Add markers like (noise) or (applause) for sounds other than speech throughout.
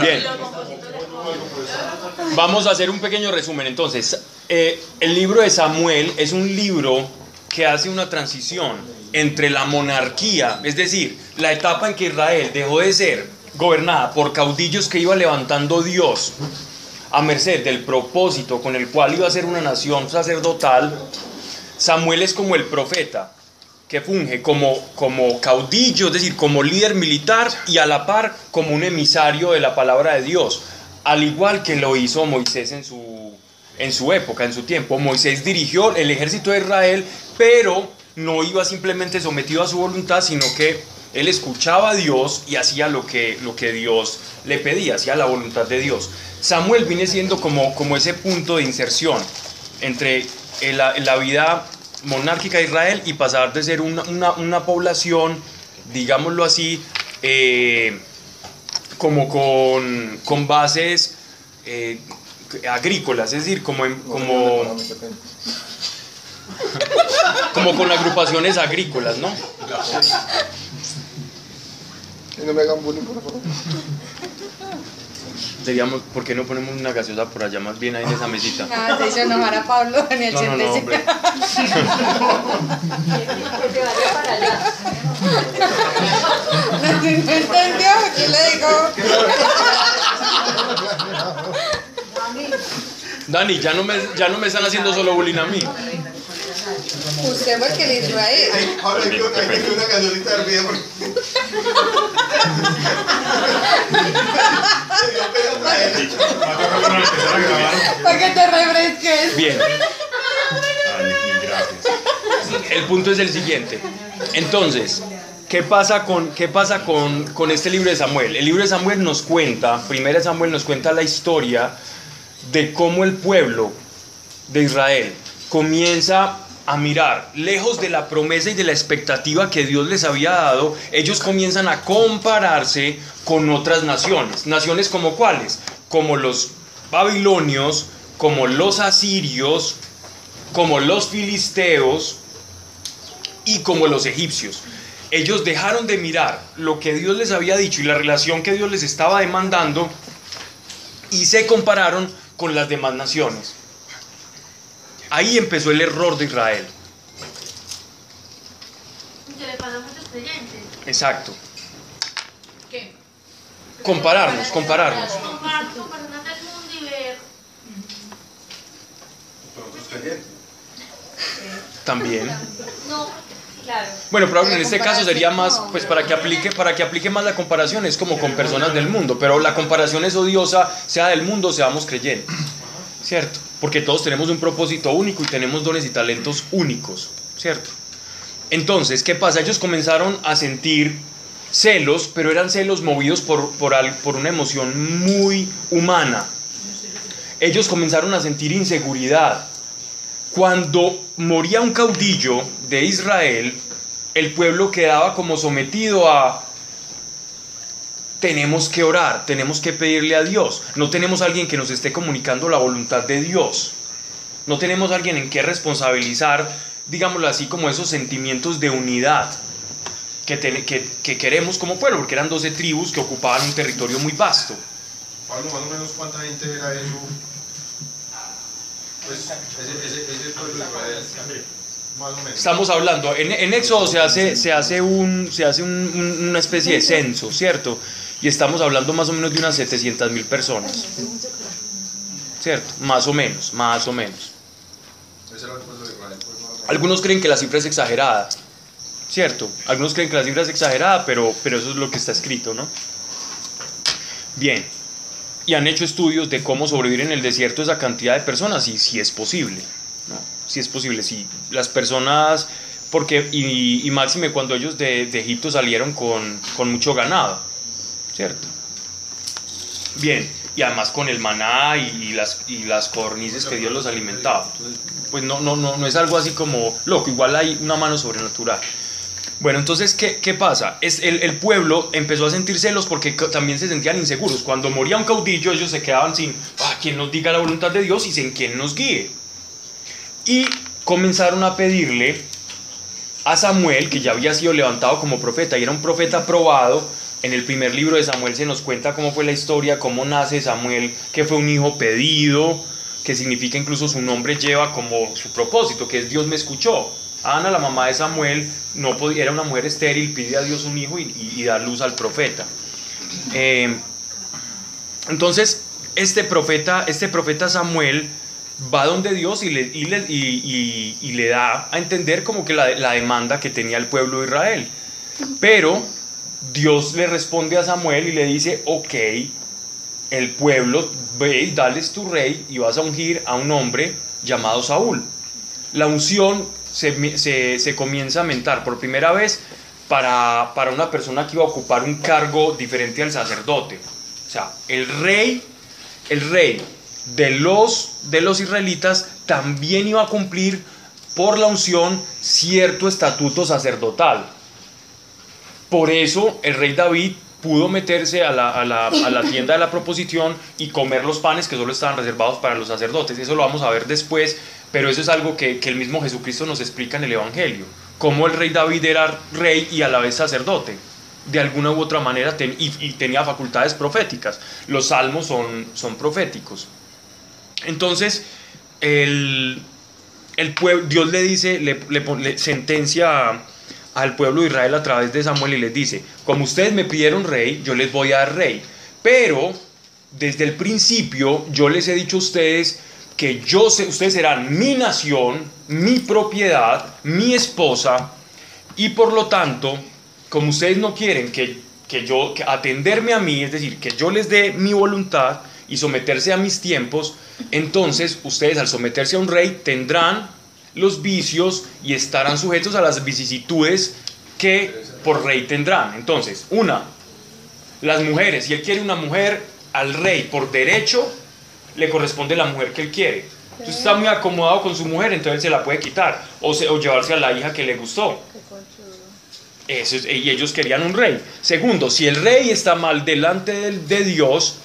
Bien. Vamos a hacer un pequeño resumen. Entonces, eh, el libro de Samuel es un libro que hace una transición entre la monarquía, es decir, la etapa en que Israel dejó de ser gobernada por caudillos que iba levantando Dios a merced del propósito con el cual iba a ser una nación sacerdotal, Samuel es como el profeta que funge como, como caudillo, es decir, como líder militar y a la par como un emisario de la palabra de Dios, al igual que lo hizo Moisés en su, en su época, en su tiempo. Moisés dirigió el ejército de Israel, pero no iba simplemente sometido a su voluntad, sino que él escuchaba a Dios y hacía lo que, lo que Dios le pedía, hacía la voluntad de Dios. Samuel viene siendo como, como ese punto de inserción entre la, la vida monárquica de Israel y pasar de ser una, una, una población, digámoslo así, eh, como con, con bases eh, agrícolas, es decir, como, en, como, (laughs) como con agrupaciones agrícolas, ¿no? Y no me hagan bullying, por favor. Seríamos, ¿por qué no ponemos una gaseosa por allá más bien ahí en esa mesita? No, se hizo enojar a Pablo en el No, no, no, 85. hombre. Que te vaya para allá. No entendió, yo le digo. Dani, ya no me, ya no me están haciendo solo bullying a mí. Usted fue el que le dijo a él. Ahora hay que hay que una cancionita de hervida porque. Se dio pena otra vez. Va a tocar para que te refresques. Bien, Ay, y gracias. el punto es el siguiente. Entonces, ¿qué pasa con, qué pasa con, con este libro de Samuel? El libro de Samuel nos cuenta, primero Samuel nos cuenta la historia de cómo el pueblo de Israel comienza a mirar, lejos de la promesa y de la expectativa que Dios les había dado, ellos comienzan a compararse con otras naciones. Naciones como cuáles? Como los babilonios, como los asirios, como los filisteos y como los egipcios. Ellos dejaron de mirar lo que Dios les había dicho y la relación que Dios les estaba demandando y se compararon con las demás naciones. Ahí empezó el error de Israel. Que le pasa a muchos creyentes. Exacto. ¿Qué? Compararnos, compararnos. Compararnos con personas del mundo y ver. También. No, claro. Bueno, pero en este caso sería más, pues para que aplique, para que aplique más la comparación, es como con personas del mundo, pero la comparación es odiosa, sea del mundo, seamos creyentes, ¿cierto? Porque todos tenemos un propósito único y tenemos dones y talentos únicos, ¿cierto? Entonces, ¿qué pasa? Ellos comenzaron a sentir celos, pero eran celos movidos por, por, por una emoción muy humana. Ellos comenzaron a sentir inseguridad, cuando moría un caudillo de Israel, el pueblo quedaba como sometido a tenemos que orar, tenemos que pedirle a Dios. No tenemos alguien que nos esté comunicando la voluntad de Dios. No tenemos alguien en que responsabilizar, digámoslo así, como esos sentimientos de unidad que, ten- que- que queremos como pueblo, porque eran 12 tribus que ocupaban un territorio muy vasto. Pablo, más o menos cuánta gente era eso. Pues ese, pueblo de. Estamos hablando, en, en Éxodo se hace, se hace, un, se hace un- un- una especie de censo, ¿cierto? Y estamos hablando más o menos de unas 700 mil personas, ¿cierto? Más o menos, más o menos. Algunos creen que la cifra es exagerada, ¿cierto? Algunos creen que la cifra es exagerada, pero, pero eso es lo que está escrito, ¿no? Bien, y han hecho estudios de cómo sobrevivir en el desierto esa cantidad de personas y si es posible, ¿no? Si es posible, si las personas, porque, y, y máxime cuando ellos de, de Egipto salieron con, con mucho ganado, ¿cierto? Bien, y además con el maná y, las, y las cornices que Dios los alimentaba. Pues no, no, no, no es algo así como loco, igual hay una mano sobrenatural. Bueno, entonces, ¿qué, qué pasa? Es el, el pueblo empezó a sentir celos porque también se sentían inseguros. Cuando moría un caudillo, ellos se quedaban sin, ah, quien nos diga la voluntad de Dios y sin quien nos guíe. Y comenzaron a pedirle a Samuel, que ya había sido levantado como profeta y era un profeta aprobado En el primer libro de Samuel se nos cuenta cómo fue la historia, cómo nace Samuel, que fue un hijo pedido, que significa incluso su nombre lleva como su propósito, que es Dios me escuchó. Ana, la mamá de Samuel, no era una mujer estéril, pide a Dios un hijo y, y- da luz al profeta. Eh, entonces, este profeta, este profeta Samuel va donde Dios y le da a entender como que la, la demanda que tenía el pueblo de Israel. Pero Dios le responde a Samuel y le dice, ok, el pueblo, ve y dales tu rey y vas a ungir a un hombre llamado Saúl. La unción se, se- comienza a mentar por primera vez para, para una persona que iba a ocupar un cargo diferente al sacerdote. O sea, el rey, el rey de los, de los israelitas también iba a cumplir por la unción cierto estatuto sacerdotal. Por eso el rey David pudo meterse a la, a la- a la tienda de la proposición y comer los panes que solo estaban reservados para los sacerdotes. Eso lo vamos a ver después, pero eso es algo que, que el mismo Jesucristo nos explica en el Evangelio. Cómo el rey David era rey y a la vez sacerdote. De alguna u otra manera y, tenía facultades proféticas. Los salmos son, son proféticos. Entonces, el, el pueblo, Dios le dice, le, le le sentencia al pueblo de Israel a través de Samuel y les dice, como ustedes me pidieron rey, yo les voy a dar rey. Pero desde el principio yo les he dicho a ustedes que yo sé, ustedes serán mi nación, mi propiedad, mi esposa, y por lo tanto, como ustedes no quieren que, que yo que atenderme a mí, es decir, que yo les dé mi voluntad y someterse a mis tiempos, entonces ustedes al someterse a un rey tendrán los vicios y estarán sujetos a las vicisitudes que por rey tendrán. Entonces, una, las mujeres, si él quiere una mujer al rey por derecho, le corresponde la mujer que él quiere. Entonces está muy acomodado con su mujer, entonces él se la puede quitar o, se- o llevarse a la hija que le gustó. Eso es- y ellos querían un rey. Segundo, si el rey está mal delante del- de, Dios,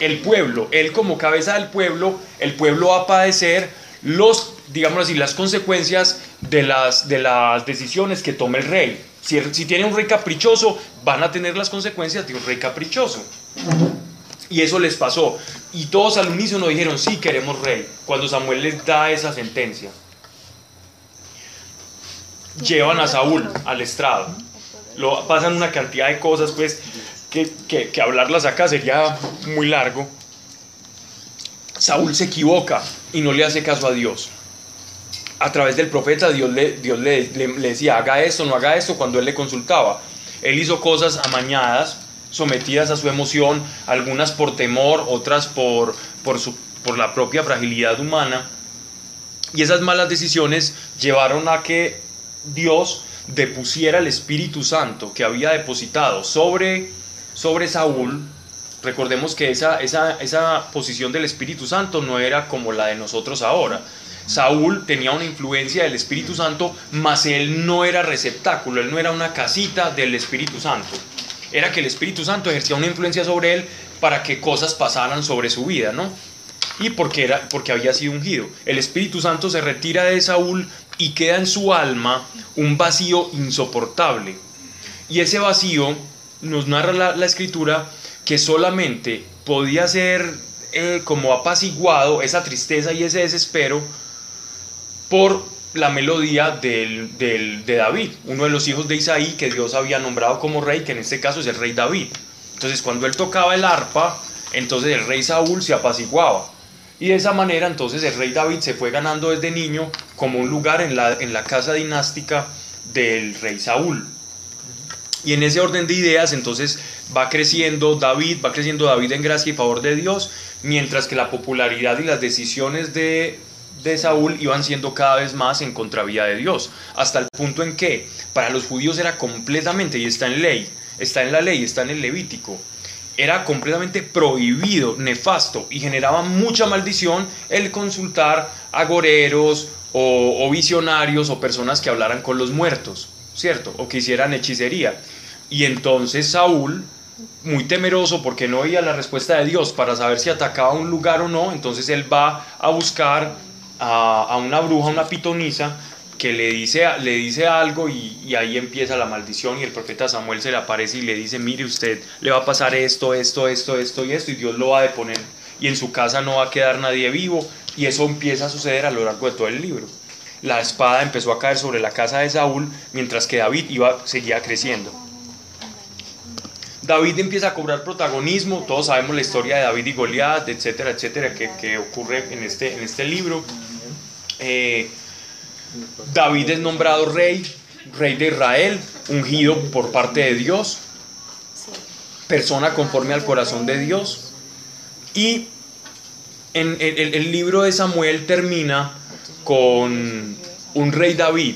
el pueblo, él como cabeza del pueblo, el pueblo va a padecer los, digamos así, las consecuencias de las, de las decisiones que tome el rey. Si, tiene un rey caprichoso, van a tener las consecuencias de un rey caprichoso. Y eso les pasó. Y todos al unísono dijeron, sí, queremos rey, cuando Samuel les da esa sentencia. Llevan a Saúl al estrado. Lo, pasan una cantidad de cosas, pues, que, que- que hablarlas acá sería muy largo. Saúl se equivoca y no le hace caso a Dios. A través del profeta Dios le, Dios le, le- decía, haga esto, no haga esto, cuando él le consultaba. Él hizo cosas amañadas, sometidas a su emoción, algunas por temor, otras por, por, su, por la propia fragilidad humana. Y esas malas decisiones llevaron a que Dios depusiera el Espíritu Santo que había depositado sobre, sobre Saúl. Recordemos que esa, esa, esa posición del Espíritu Santo no era como la de nosotros ahora. Saúl tenía una influencia del Espíritu Santo, mas él no era receptáculo, él no era una casita del Espíritu Santo. Era que el Espíritu Santo ejercía una influencia sobre él para que cosas pasaran sobre su vida, ¿no? y porque, era, porque había sido ungido. El Espíritu Santo se retira de Saúl y queda en su alma un vacío insoportable. Y ese vacío nos narra la, la escritura que solamente podía ser eh, como apaciguado esa tristeza y ese desespero por la melodía del, de David, uno de los hijos de Isaí que Dios había nombrado como rey, que en este caso es el rey David. Entonces cuando él tocaba el arpa, entonces el rey Saúl se apaciguaba. Y de esa manera entonces el rey David se fue ganando desde niño como un lugar en la, en la casa dinástica del rey Saúl. Y en ese orden de ideas entonces va creciendo David, va creciendo David en gracia y favor de Dios, mientras que la popularidad y las decisiones de, de Saúl iban siendo cada vez más en contravía de Dios, hasta el punto en que para los judíos era completamente, y está en ley, está en la ley, está en el Levítico, era completamente prohibido, nefasto y generaba mucha maldición el consultar agoreros o, o visionarios o personas que hablaran con los muertos, ¿cierto? O que hicieran hechicería. Y entonces Saúl, muy temeroso porque no oía la respuesta de Dios para saber si atacaba un lugar o no, entonces él va a buscar a, una bruja, una pitonisa, que le dice, le dice algo y, y ahí empieza la maldición y el profeta Samuel se le aparece y le dice, mire usted, le va a pasar esto, esto, esto, esto y esto y Dios lo va a deponer y en su casa no va a quedar nadie vivo y eso empieza a suceder a lo largo de todo el libro. La espada empezó a caer sobre la casa de Saúl mientras que David iba, seguía creciendo. David empieza a cobrar protagonismo, todos sabemos la historia de David y Goliat, etcétera, etcétera, que, que ocurre en este, en este libro. Eh, David es nombrado rey, rey de Israel, ungido por parte de Dios, persona conforme al corazón de Dios. Y en, el, libro de Samuel termina con un rey David,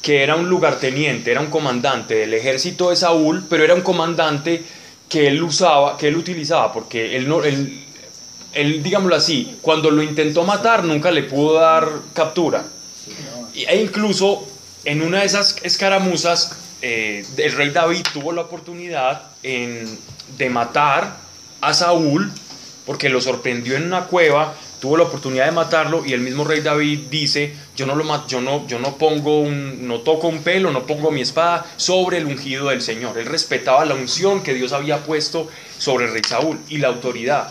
que era un lugarteniente, era un comandante del ejército de Saúl, pero era un comandante que él usaba, que él utilizaba, porque él no, él, él, digámoslo así, cuando lo intentó matar nunca le pudo dar captura. E incluso en una de esas escaramuzas, eh, el rey David tuvo la oportunidad en- de matar a Saúl, porque lo sorprendió en una cueva, tuvo la oportunidad de matarlo y el mismo rey David dice, yo no lo yo no, yo no pongo un, no toco un pelo, no pongo mi espada sobre el ungido del Señor. Él respetaba la unción que Dios había puesto sobre el rey Saúl y la autoridad.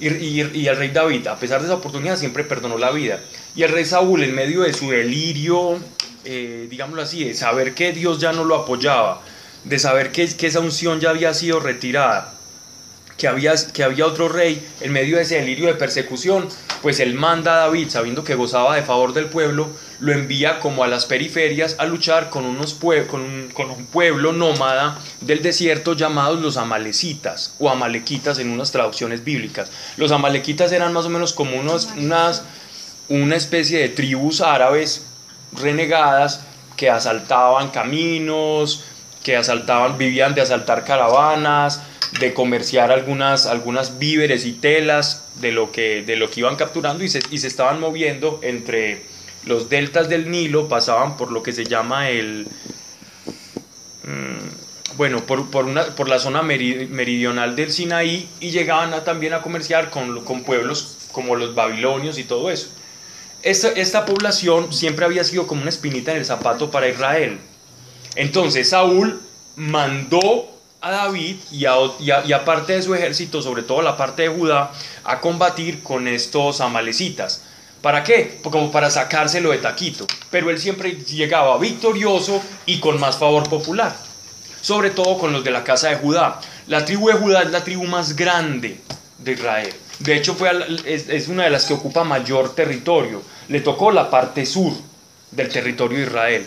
Y, el rey David, a pesar de esa oportunidad, siempre perdonó la vida. Y el rey Saúl, en medio de su delirio, eh, digámoslo así, de saber que Dios ya no lo apoyaba, de saber que esa unción ya había sido retirada, que había, que había otro rey, en medio de ese delirio de persecución, pues él manda a David, sabiendo que gozaba de favor del pueblo, lo envía como a las periferias a luchar con, unos pue- con, un, con un pueblo nómada del desierto llamados los amalecitas o amalequitas en unas traducciones bíblicas. Los amalequitas eran más o menos como unos, unas, una especie de tribus árabes renegadas que asaltaban caminos, que asaltaban, vivían de asaltar caravanas, de comerciar algunas, algunas víveres y telas de lo que, de lo que iban capturando y se, y se estaban moviendo entre los deltas del Nilo, pasaban por lo que se llama el... mm, Bueno, por, por, una, por la zona meri- meridional del Sinaí y llegaban también a comerciar con, con pueblos como los babilonios y todo eso. Esta, esta población siempre había sido como una espinita en el zapato para Israel. Entonces Saúl mandó a David y a, y a- parte de su ejército, sobre todo la parte de Judá, a combatir con estos amalecitas. ¿Para qué? Como para sacárselo de taquito. Pero él siempre llegaba victorioso y con más favor popular. Sobre todo con los de la casa de Judá. La tribu de Judá es la tribu más grande de Israel. De hecho, fue es, es una de las que ocupa mayor territorio. Le tocó la parte sur del territorio de Israel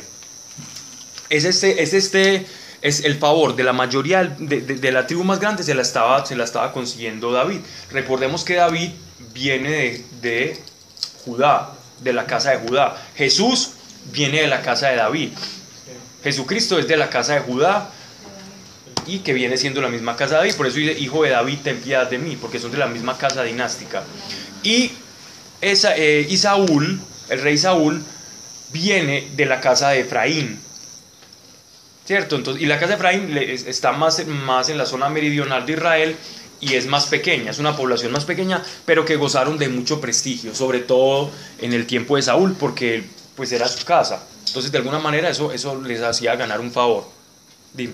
es este, es este, es el favor de la mayoría de, de- la tribu más grande se la estaba, se la estaba consiguiendo David. Recordemos que David viene de, de Judá, de la casa de Judá. Jesús viene de la casa de David. Jesucristo es de la casa de Judá y que viene siendo la misma casa de David. Por eso dice, hijo de David, ten piedad de mí, porque son de la misma casa dinástica. Y, esa, eh, y Saúl, el rey Saúl, viene de la casa de Efraín. ¿Cierto? Entonces, y la casa de Efraín está más, más en la zona meridional de Israel y es más pequeña, es una población más pequeña, pero que gozaron de mucho prestigio, sobre todo en el tiempo de Saúl, porque pues era su casa. Entonces, de alguna manera, eso, eso les hacía ganar un favor. Dime.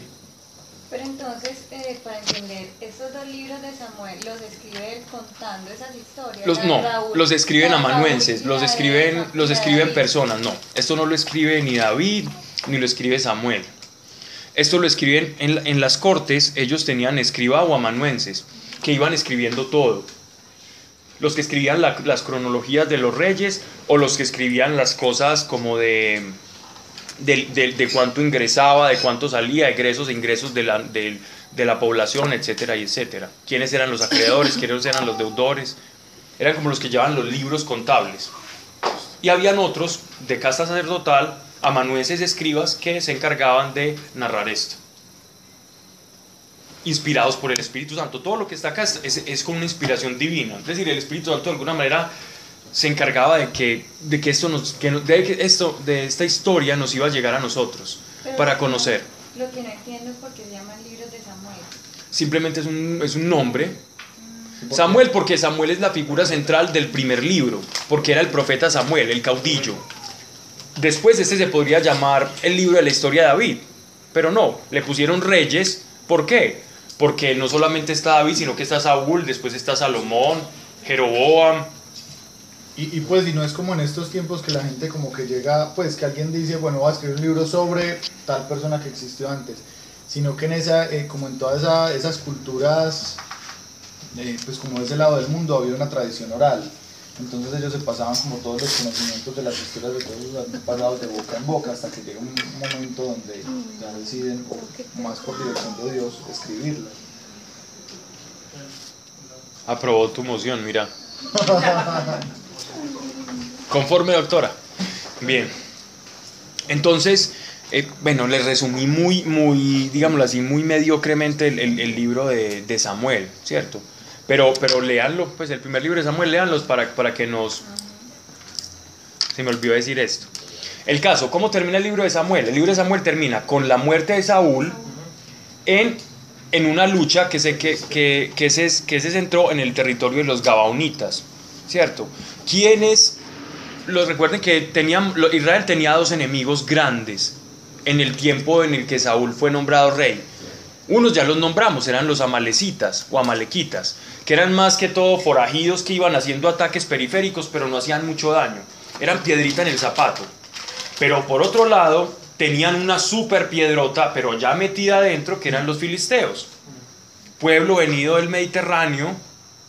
Pero entonces, eh, para entender, estos dos libros de Samuel los escribe él contando esas historias. Los, de no, Raúl- los escriben amanuenses, los escriben, los escriben personas, no. Esto no lo escribe ni David, ni lo escribe Samuel. Esto lo escriben en, la- en las cortes, ellos tenían escriba o amanuenses, que iban escribiendo todo. Los que escribían la- las cronologías de los reyes o los que escribían las cosas como de, de, de- de cuánto ingresaba, de cuánto salía, egresos e ingresos de la, de la población, etcétera, y etcétera. ¿Quiénes eran los acreedores? ¿Quiénes eran los deudores? Eran como los que llevaban los libros contables. Y habían otros de casta sacerdotal, amanuenses escribas, que se encargaban de narrar esto. Inspirados por el Espíritu Santo. Todo lo que está acá es, es- es con una inspiración divina. Es decir, el Espíritu Santo de alguna manera se encargaba de que, de que, esto, nos, que, de que esto, de esta historia nos iba a llegar a nosotros Pero para conocer. Lo que no entiendo es por qué se llaman libros de Samuel. Simplemente es un, es un nombre. Samuel, porque Samuel es la figura central del primer libro, porque era el profeta Samuel, el caudillo. Después este se podría llamar el libro de la historia de David, pero no, le pusieron reyes, ¿por qué? Porque no solamente está David, sino que está Saúl, después está Salomón, Jeroboam, Y, pues, y no es como en estos tiempos que la gente como que llega, pues que alguien dice, bueno, voy a escribir un libro sobre tal persona que existió antes, sino que en esa, eh, como en todas esa- esas culturas, eh, pues como de ese lado del mundo había una tradición oral. Entonces ellos se pasaban como todos los conocimientos de las historias de todos los antepasados de boca en boca hasta que llega un momento donde ya deciden, o más por dirección de Dios, escribirlas. Aprobó tu moción, mira. Conforme, doctora. Bien. Entonces, eh, bueno, les resumí muy, muy, digámoslo así, muy mediocremente el, el- el libro de, de Samuel, ¿cierto? Pero, pero léanlo, pues el primer libro de Samuel, léanlos para, para que nos... Se me olvidó decir esto. El caso, ¿cómo termina el libro de Samuel? El libro de Samuel termina con la muerte de Saúl en, en una lucha que se, que, que, que, se, que se centró en el territorio de los Gabaonitas, ¿cierto? Quienes, los recuerden que tenían, Israel tenía dos enemigos grandes en el tiempo en el que Saúl fue nombrado rey. Unos ya los nombramos, eran los amalecitas o amalequitas, que eran más que todo forajidos que iban haciendo ataques periféricos, pero no hacían mucho daño. Eran piedrita en el zapato. Pero por otro lado, tenían una super piedrota, pero ya metida adentro, que eran los filisteos. Pueblo venido del Mediterráneo,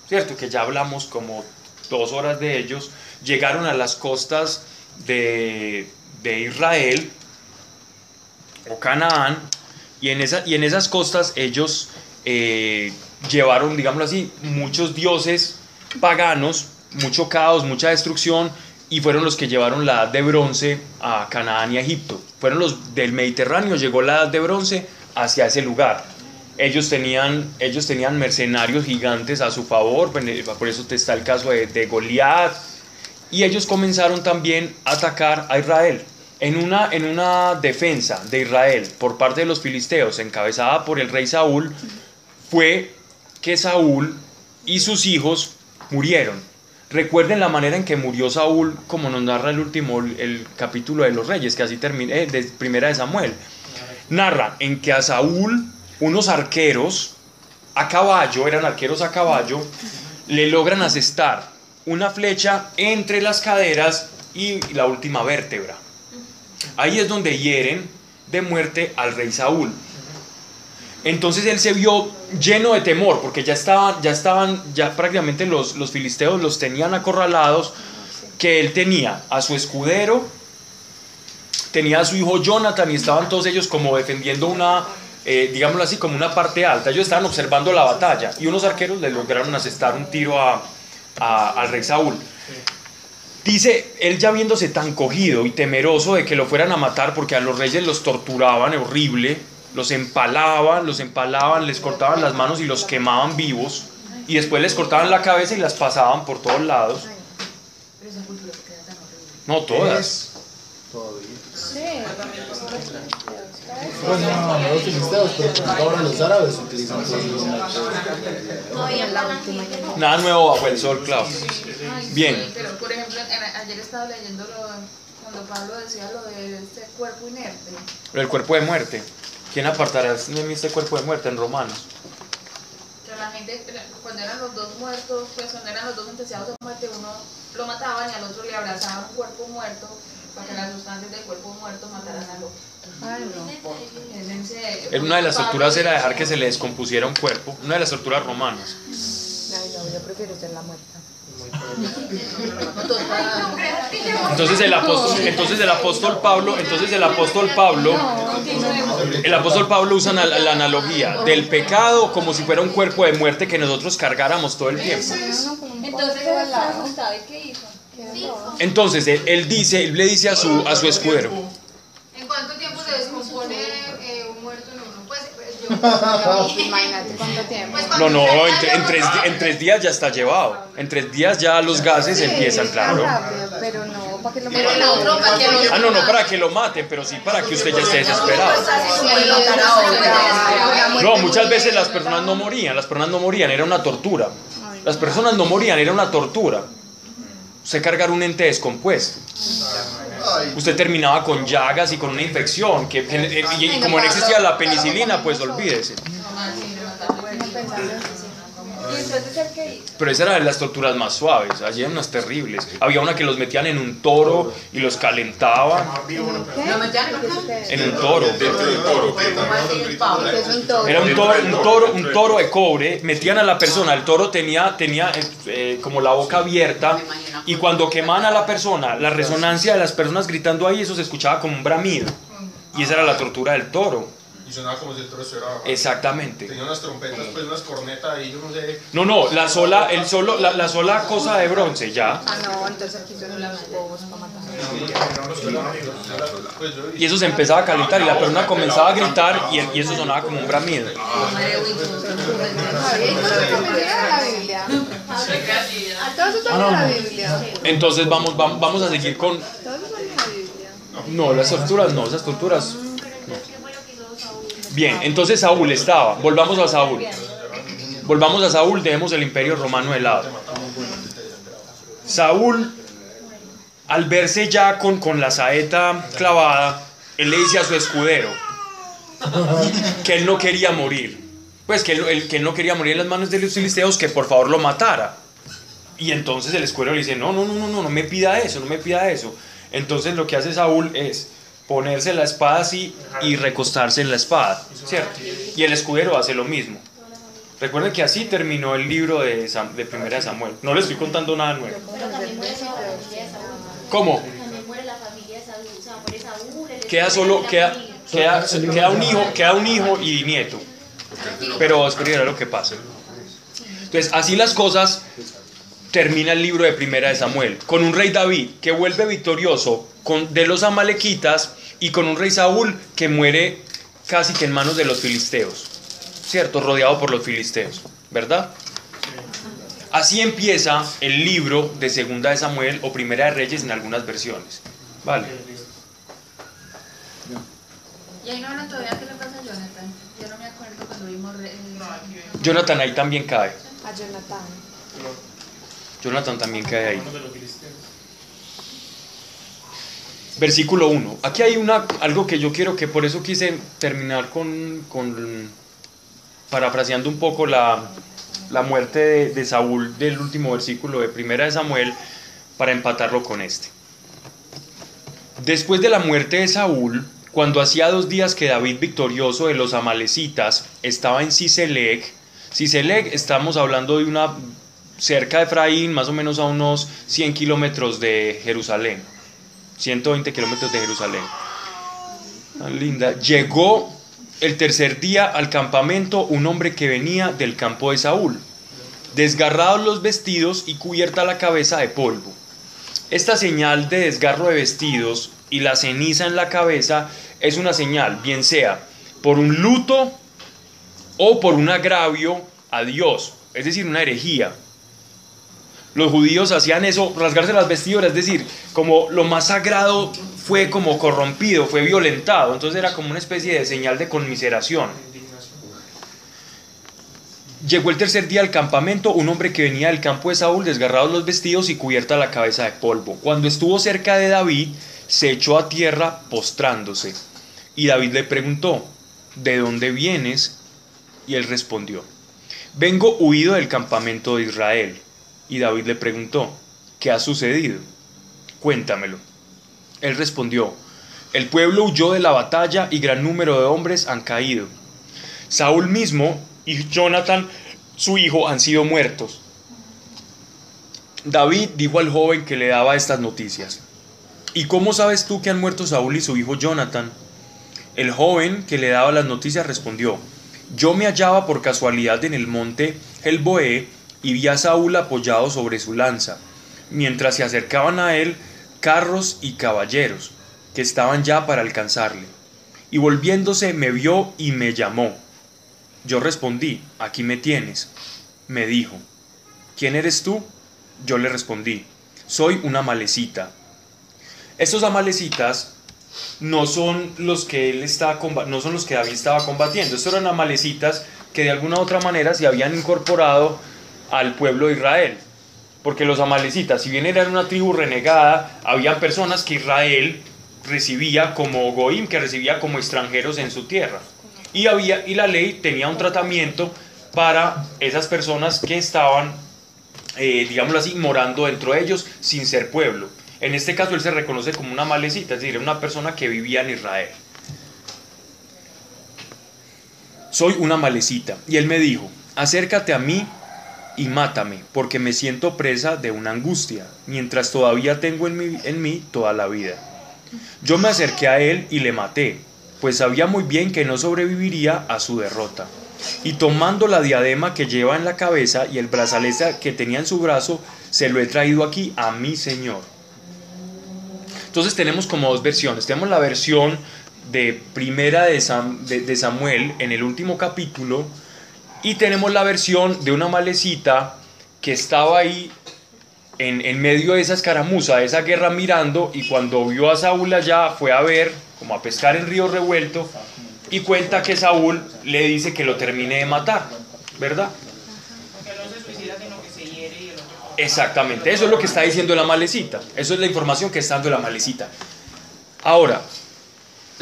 ¿cierto? Que ya hablamos como dos horas de ellos. Llegaron a las costas de, de Israel o Canaán, y en, esa, y en esas costas ellos eh, llevaron, digámoslo así, muchos dioses paganos, mucho caos, mucha destrucción, y fueron los que llevaron la edad de bronce a Canaán y a Egipto. Fueron los del Mediterráneo, llegó la edad de bronce hacia ese lugar. Ellos tenían, ellos tenían mercenarios gigantes a su favor, por eso está el caso de, de Goliat, y ellos comenzaron también a atacar a Israel. En una, en una defensa de Israel por parte de los filisteos, encabezada por el rey Saúl, fue que Saúl y sus hijos murieron. Recuerden la manera en que murió Saúl, como nos narra el último, el capítulo de los reyes, que así termina, eh, de primera de Samuel. Narra en que a Saúl, unos arqueros a caballo, eran arqueros a caballo, le logran asestar una flecha entre las caderas y la última vértebra. Ahí es donde hieren de muerte al rey Saúl. Entonces él se vio lleno de temor, porque ya estaban, ya estaban, ya prácticamente los, los filisteos los tenían acorralados, que él tenía a su escudero, tenía a su hijo Jonathan y estaban todos ellos como defendiendo una, eh, digámoslo así, como una parte alta. Ellos estaban observando la batalla y unos arqueros le lograron asestar un tiro a, a- al rey Saúl. Dice, él ya viéndose tan cogido y temeroso de que lo fueran a matar, porque a los reyes los torturaban horrible, los empalaban, los empalaban, les cortaban las manos y los quemaban vivos, y después les cortaban la cabeza y las pasaban por todos lados. No todas. Pues no, no, no los filisteos, pero ahora los árabes utilizan los Nada nuevo bajo el sol, claro. Bien. sí, pero por ejemplo, en- ayer estaba leyendo lo, cuando Pablo decía lo de este cuerpo inerte. El cuerpo de muerte. ¿Quién apartará de mí este cuerpo de muerte en Romanos? Que la gente, cuando eran los dos muertos, pues cuando eran los dos sentenciados a muerte, uno lo mataban y al otro le abrazaban un cuerpo muerto para que las sustancias del cuerpo muerto mataran al otro. Ay, no. Es en serio. En una de las torturas era dejar que se le descompusiera un cuerpo. Una de las torturas romanas. Ay, no, yo prefiero ser la muerta. Entonces el apóstol, entonces el apóstol Pablo, entonces el apóstol Pablo, el apóstol Pablo usa la, la analogía del pecado como si fuera un cuerpo de muerte que nosotros cargáramos todo el tiempo. Entonces él está asustado. ¿Y qué hizo? Entonces él, él dice, él le dice a su, a su escudero, ¿En cuánto tiempo se descompone eh, un muerto en uno? Pues, pues yo. Imagínate cuánto tiempo. Pues, no, no, en, en tres, en tres días ya está llevado. En tres días ya los gases empiezan, claro. rápido, pero no, para que lo Pero el otro, para que lo Ah, no, no para que lo maten, pero sí para que usted ya esté desesperado. No, muchas veces las personas no morían, las personas no morían, era una tortura. Las personas no morían, era una tortura. Usted cargar un ente descompuesto. usted terminaba con llagas y con una infección. Que, eh, y como no existía la penicilina, pues olvídese. ¿Y entonces el que hizo? Pero esa era de las torturas más suaves, allí eran unas terribles. Había una que los metían en un toro y los calentaban ¿Lo metían en un toro. Era un toro, un toro, un toro de cobre, metían a la persona, el toro tenía, tenía eh, eh, como la boca abierta y cuando quemaban a la persona, la resonancia de las personas gritando ahí, eso se escuchaba como un bramido. Y esa era la tortura del toro, Como si el toro estuviera abajo. exactamente. Tenía unas trompetas, pues unas cornetas ahí, yo no sé. No, no, la sola, el solo, la, la sola cosa de bronce, ya. Ah, no, entonces aquí son los bobos para matar. Pues Y eso se empezaba a calentar y la persona comenzaba a gritar y, y eso sonaba como un bramido. Ah. Entonces vamos, vamos, vamos a seguir con... No, las torturas no, esas torturas... Bien, entonces Saúl estaba, volvamos a Saúl. Volvamos a Saúl, dejemos el imperio romano de lado. Saúl, al verse ya con, con la saeta clavada, él le dice a su escudero que él no quería morir. Pues que él, él- que él no quería morir en las manos de los filisteos, que por favor lo matara. Y entonces el escudero le dice, no, no, no, no, no, no me pida eso, no me pida eso. Entonces lo que hace Saúl es ponerse la espada así y recostarse en la espada, ¿cierto? Y el escudero hace lo mismo. Recuerden que así terminó el libro de, Sam- de Primera de Samuel. No les estoy contando nada nuevo. ¿Cómo? También muere la familia de Saúl, o sea, muere Saúl, el Queda solo, queda, familia. queda, queda un hijo, queda un hijo y nieto. Pero esperará lo que pasa. Entonces, así las cosas, termina el libro de Primera de Samuel, con un rey David que vuelve victorioso con, de los amalequitas y con un rey Saúl que muere casi que en manos de los filisteos, ¿cierto? Rodeado por los filisteos, ¿verdad? Así empieza el libro de Segunda de Samuel o Primera de Reyes en algunas versiones, ¿vale? Y ahí no hablan todavía qué le pasa a Jonathan. Yo no me acuerdo cuando vimos. re- eh, Jonathan ahí también cae, A Jonathan. Jonathan también cae ahí. Versículo 1. Aquí hay una, algo que yo quiero que por eso quise terminar con, con parafraseando un poco la, la muerte de, Saúl del último versículo de Primera de Samuel para empatarlo con este. Después de la muerte de Saúl, cuando hacía dos días que David victorioso de los amalecitas estaba en Siselec, Siselec estamos hablando de una cerca de Efraín, más o menos a unos 100 kilómetros de Jerusalén. 120 kilómetros de Jerusalén. Tan linda. Llegó el tercer día al campamento un hombre que venía del campo de Saúl, desgarrados los vestidos y cubierta la cabeza de polvo. Esta señal de desgarro de vestidos y la ceniza en la cabeza es una señal, bien sea por un luto o por un agravio a Dios, es decir, una herejía. Los judíos hacían eso, rasgarse las vestiduras, es decir, como lo más sagrado fue como corrompido, fue violentado, entonces era como una especie de señal de conmiseración. Llegó el tercer día al campamento un hombre que venía del campo de Saúl, desgarrados los vestidos y cubierta la cabeza de polvo. Cuando estuvo cerca de David, se echó a tierra postrándose. Y David le preguntó, ¿de dónde vienes? Y él respondió, vengo huido del campamento de Israel. Y David le preguntó, ¿qué ha sucedido? Cuéntamelo. Él respondió, el pueblo huyó de la batalla y gran número de hombres han caído. Saúl mismo y Jonathan, su hijo, han sido muertos. David dijo al joven que le daba estas noticias, ¿y cómo sabes tú que han muerto Saúl y su hijo Jonathan? El joven que le daba las noticias respondió, yo me hallaba por casualidad en el monte Helboé y vi a Saúl apoyado sobre su lanza, mientras se acercaban a él carros y caballeros, que estaban ya para alcanzarle. Y volviéndose me vio y me llamó. Yo respondí, aquí me tienes. Me dijo, ¿quién eres tú? Yo le respondí, soy una malecita. Estos amalecitas no son los que él estaba no son los que David estaba combatiendo. Estos eran amalecitas que de alguna u otra manera se habían incorporado al pueblo de Israel. Porque los amalecitas, si bien eran una tribu renegada, habían personas que Israel recibía como goim, que recibía como extranjeros en su tierra. Y, había, y la ley tenía un tratamiento para esas personas que estaban, eh, digámoslo así, morando dentro de ellos sin ser pueblo. En este caso él se reconoce como una malecita, es decir, una persona que vivía en Israel. Soy una malecita. Y él me dijo, acércate a mí y mátame, porque me siento presa de una angustia, mientras todavía tengo en mí, en mí toda la vida. Yo me acerqué a él y le maté, pues sabía muy bien que no sobreviviría a su derrota. Y tomando la diadema que lleva en la cabeza y el brazalete que tenía en su brazo, se lo he traído aquí a mi Señor. Entonces tenemos como dos versiones. Tenemos la versión de primera de, de Samuel en el último capítulo y tenemos la versión de una malecita que estaba ahí en, en medio de esa escaramuza, de esa guerra mirando y cuando vio a Saúl allá fue a ver, como a pescar en río revuelto y cuenta que Saúl le dice que lo termine de matar, ¿verdad? Exactamente, eso es lo que está diciendo la malecita. Eso es la información que está dando la malecita. Ahora,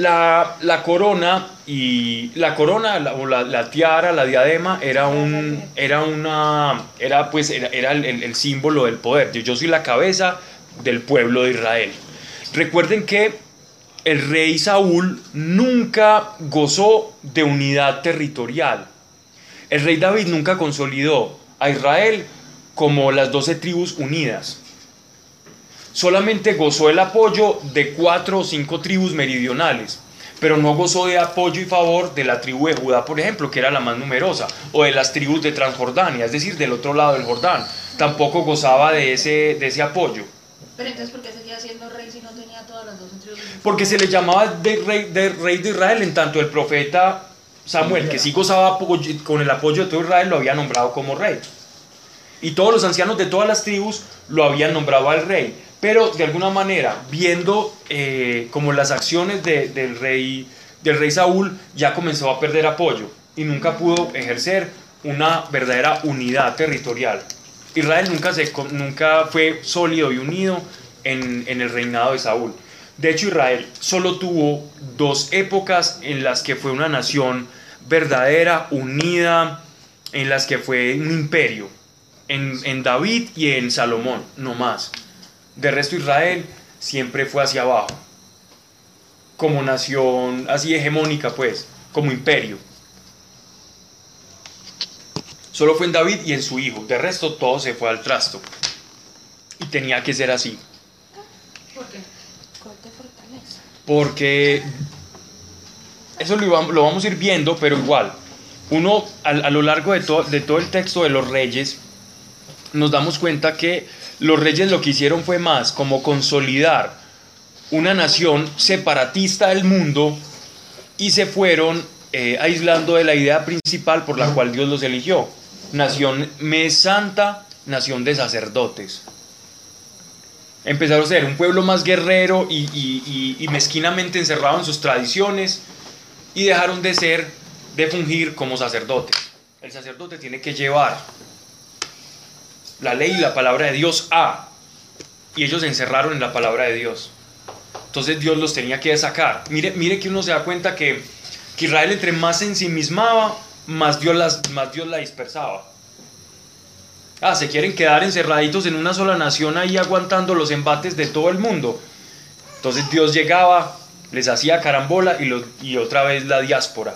la, corona y la corona la- o la, tiara, la diadema era un era una era pues era, el, símbolo del poder. Yo soy la cabeza del pueblo de Israel. Recuerden que el rey Saúl nunca gozó de unidad territorial. El rey David nunca consolidó a Israel como las doce tribus unidas. Solamente gozó el apoyo de cuatro o cinco tribus meridionales, pero no gozó de apoyo y favor de la tribu de Judá, por ejemplo, que era la más numerosa, o de las tribus de Transjordania, es decir, del otro lado del Jordán. Tampoco gozaba de ese, de ese apoyo, Pero entonces, ¿por qué seguía siendo rey si no tenía todas las dos tribus? porque se le llamaba de rey, de rey de Israel, en tanto el profeta Samuel, que sí gozaba con el apoyo de todo Israel, lo había nombrado como rey. Y todos los ancianos de todas las tribus lo habían nombrado al rey. Pero de alguna manera, viendo eh, como las acciones de- del, rey, del rey Saúl, ya comenzó a perder apoyo y nunca pudo ejercer una verdadera unidad territorial. Israel nunca, se, nunca fue sólido y unido en, en el reinado de Saúl. De hecho, Israel solo tuvo dos épocas en las que fue una nación verdadera, unida, en las que fue un imperio, en, en David y en Salomón, no más. De resto, Israel siempre fue hacia abajo, como nación así hegemónica, pues, como imperio. Solo fue en David y en su hijo, de resto todo se fue al trasto. Y tenía que ser así. ¿Por qué? Porque eso lo, vamos a ir viendo, pero igual, uno a, a lo largo de, to- de todo el texto de los reyes, nos damos cuenta que los reyes lo que hicieron fue más como consolidar una nación separatista del mundo y se fueron eh, aislando de la idea principal por la cual Dios los eligió. Nación mes santa, nación de sacerdotes empezaron a ser un pueblo más guerrero y, y- y- y mezquinamente encerrado en sus tradiciones y dejaron de ser, de fungir como sacerdotes. El sacerdote tiene que llevar la ley y la palabra de Dios a, y ellos se encerraron en la palabra de Dios. Entonces Dios los tenía que sacar. Mire, mire que uno se da cuenta que, que Israel entre más se ensimismaba, más Dios, las, más Dios la dispersaba. Ah, se quieren quedar encerraditos en una sola nación ahí aguantando los embates de todo el mundo. Entonces Dios llegaba, les hacía carambola y, los- y otra vez la diáspora.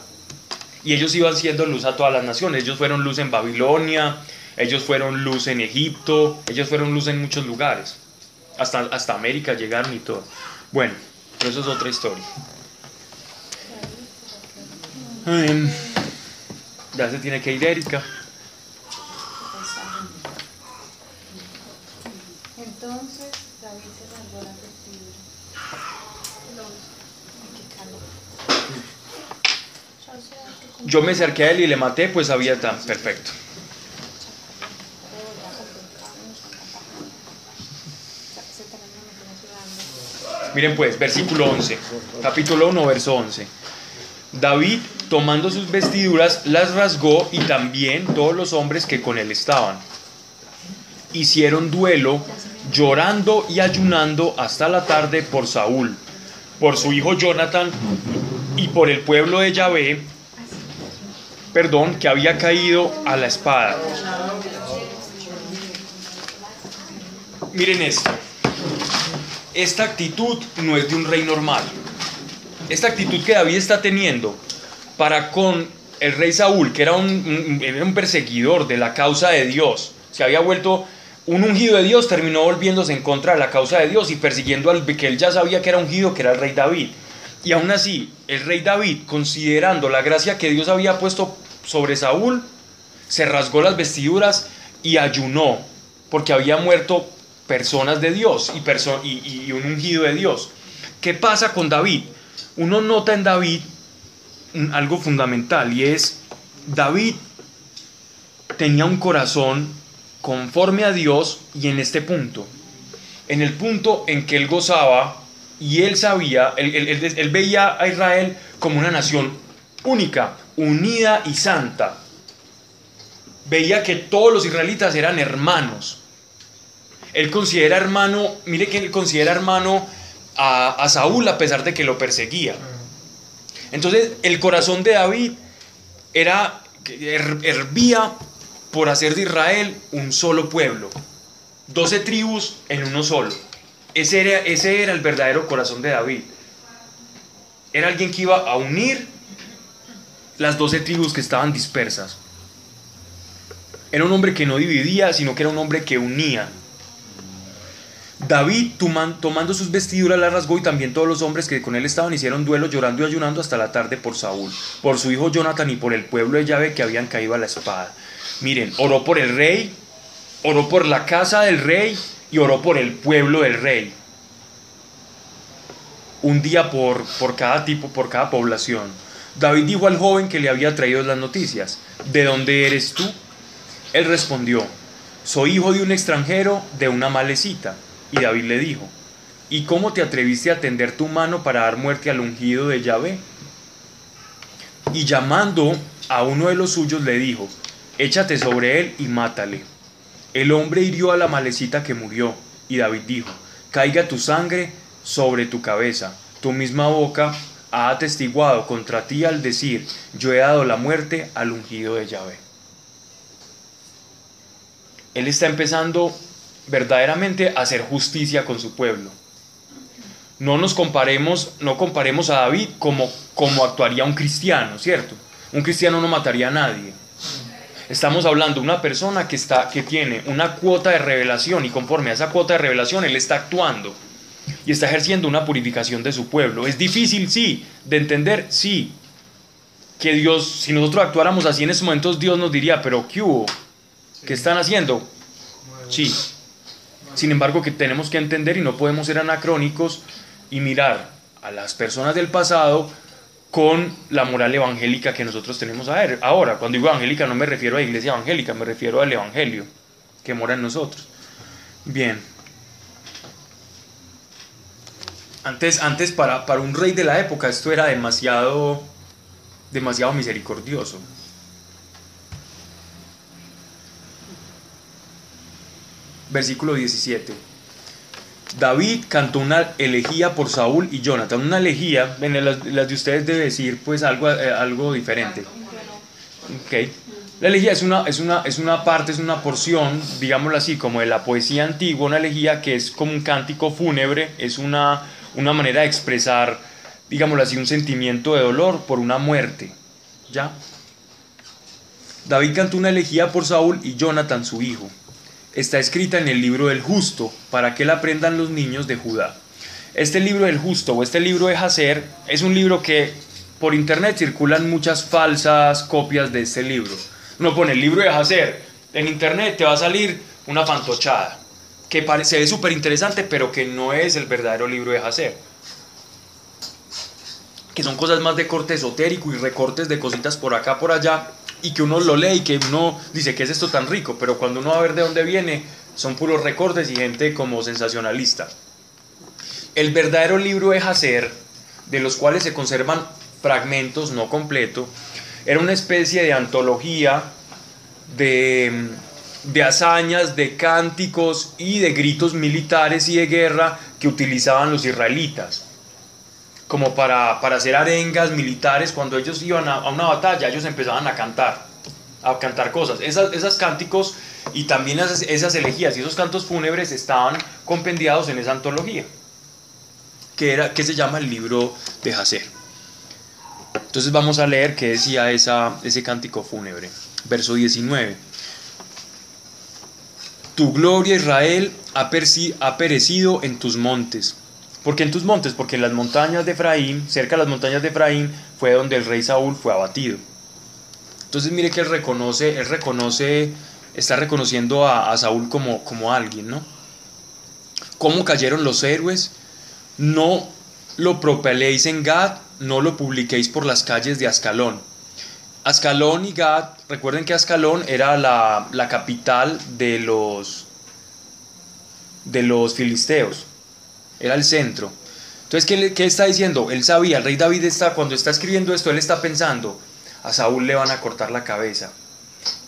Y ellos iban siendo luz a todas las naciones. Ellos fueron luz en Babilonia, ellos fueron luz en Egipto, ellos fueron luz en muchos lugares. Hasta, hasta América llegaron y todo. Bueno, pero eso es otra historia. Em, ya se tiene que ir Erika. Entonces David se rasgó la. Yo me acerqué a él y le maté, pues había tan perfecto. Miren pues, versículo 11, capítulo 1, verso 11. David, tomando sus vestiduras, las rasgó y también todos los hombres que con él estaban. hicieron duelo, llorando y ayunando hasta la tarde por Saúl, por su hijo Jonathan y por el pueblo de Yahvé, perdón, que había caído a la espada. Miren esto. Esta actitud no es de un rey normal. Esta actitud que David está teniendo para con el rey Saúl, que era un, perseguidor de la causa de Dios, se había vuelto un ungido de Dios, terminó volviéndose en contra de la causa de Dios y persiguiendo al que él ya sabía que era ungido, que era el rey David. Y aún así, el rey David, considerando la gracia que Dios había puesto sobre Saúl, se rasgó las vestiduras y ayunó, porque había muerto personas de Dios y, y- un ungido de Dios. ¿Qué pasa con David? Uno nota en David algo fundamental y es David tenía un corazón conforme a Dios y en este punto, en el punto en que él gozaba y él sabía, él- él- él veía a Israel como una nación única, unida y santa. Veía que todos los israelitas eran hermanos. Él considera hermano, mire que él considera hermano a, Saúl a pesar de que lo perseguía. Entonces el corazón de David era, her- hervía por hacer de Israel un solo pueblo, doce tribus en uno solo. Ese era, ese era el verdadero corazón de David. Era alguien que iba a unir las doce tribus que estaban dispersas. Era un hombre que no dividía, sino que era un hombre que unía. David, toman- tomando sus vestiduras, las rasgó y también todos los hombres que con él estaban hicieron duelo llorando y ayunando hasta la tarde por Saúl, por su hijo Jonathan y por el pueblo de Yahvé que habían caído a la espada. Miren, oró por el rey, oró por la casa del rey y oró por el pueblo del rey. Un día por, por cada tipo, por cada población. David dijo al joven que le había traído las noticias, ¿de dónde eres tú? Él respondió, soy hijo de un extranjero, de una malecita. Y David le dijo, ¿y cómo te atreviste a tender tu mano para dar muerte al ungido de Yahvé? Y llamando a uno de los suyos le dijo, échate sobre él y mátale. El hombre hirió a la malecita que murió, y David dijo, caiga tu sangre sobre tu cabeza, tu misma boca ha atestiguado contra ti al decir, yo he dado la muerte al ungido de Yahvé. Él está empezando verdaderamente hacer justicia con su pueblo. No nos comparemos, no comparemos a David como, como actuaría un cristiano, ¿cierto? Un cristiano no mataría a nadie. Estamos hablando de una persona que, está, que tiene una cuota de revelación y conforme a esa cuota de revelación él está actuando y está ejerciendo una purificación de su pueblo. Es difícil, sí, de entender, sí, que Dios, si nosotros actuáramos así en estos momentos, Dios nos diría, pero ¿qué hubo? ¿Qué están haciendo? Sí. Sin embargo, que tenemos que entender y no podemos ser anacrónicos y mirar a las personas del pasado con la moral evangélica que nosotros tenemos. Ahora, cuando digo evangélica no me refiero a iglesia evangélica, me refiero al evangelio que mora en nosotros. Bien. Antes, antes para, para un rey de la época esto era demasiado, demasiado misericordioso. Versículo 17. David cantó una elegía por Saúl y Jonathan. Una elegía, en las, de ustedes debe decir pues algo, eh, algo diferente. La elegía es una, es, una, es una parte, es una porción, digámoslo así, como de la poesía antigua, una elegía que es como un cántico fúnebre, es una, una manera de expresar, digámoslo así, un sentimiento de dolor por una muerte. ¿Ya? David cantó una elegía por Saúl y Jonathan su hijo. Está escrita en el libro del justo, para que la aprendan los niños de Judá. Este libro del justo o este libro de Hacer es un libro que por internet circulan muchas falsas copias de este libro. Uno pone el libro de Hacer en internet, te va a salir una fantochada que parece, súper interesante, pero que no es el verdadero libro de Hacer. Que son cosas más de corte esotérico y recortes de cositas por acá, por allá, y que uno lo lee y que uno dice que es esto tan rico, pero cuando uno va a ver de dónde viene, son puros recortes y gente como sensacionalista. El verdadero libro de Hacer, de los cuales se conservan fragmentos no completo, era una especie de antología de, de hazañas, de cánticos y de gritos militares y de guerra que utilizaban los israelitas. Como para, para hacer arengas militares, cuando ellos iban a, una batalla, ellos empezaban a cantar, a cantar cosas. Esas, esas cánticos y también esas, elegías y esos cantos fúnebres estaban compendiados en esa antología, que, era, que se llama el libro de Hacer. Entonces vamos a leer qué decía esa, ese cántico fúnebre. Verso 19. Tu gloria, Israel, ha, ha perecido en tus montes. ¿Por qué en tus montes? Porque en las montañas de Efraín, cerca de las montañas de Efraín, fue donde el rey Saúl fue abatido. Entonces mire que él reconoce, él reconoce, está reconociendo a, Saúl como, como alguien, ¿no? ¿Cómo cayeron los héroes? No lo propaléis en Gad, no lo publiquéis por las calles de Ascalón. Ascalón y Gad, recuerden que Ascalón era la, la capital de los, de los filisteos, era el centro. Entonces, ¿qué, qué está diciendo? Él sabía, el rey David está, cuando está escribiendo esto, él está pensando, a Saúl le van a cortar la cabeza.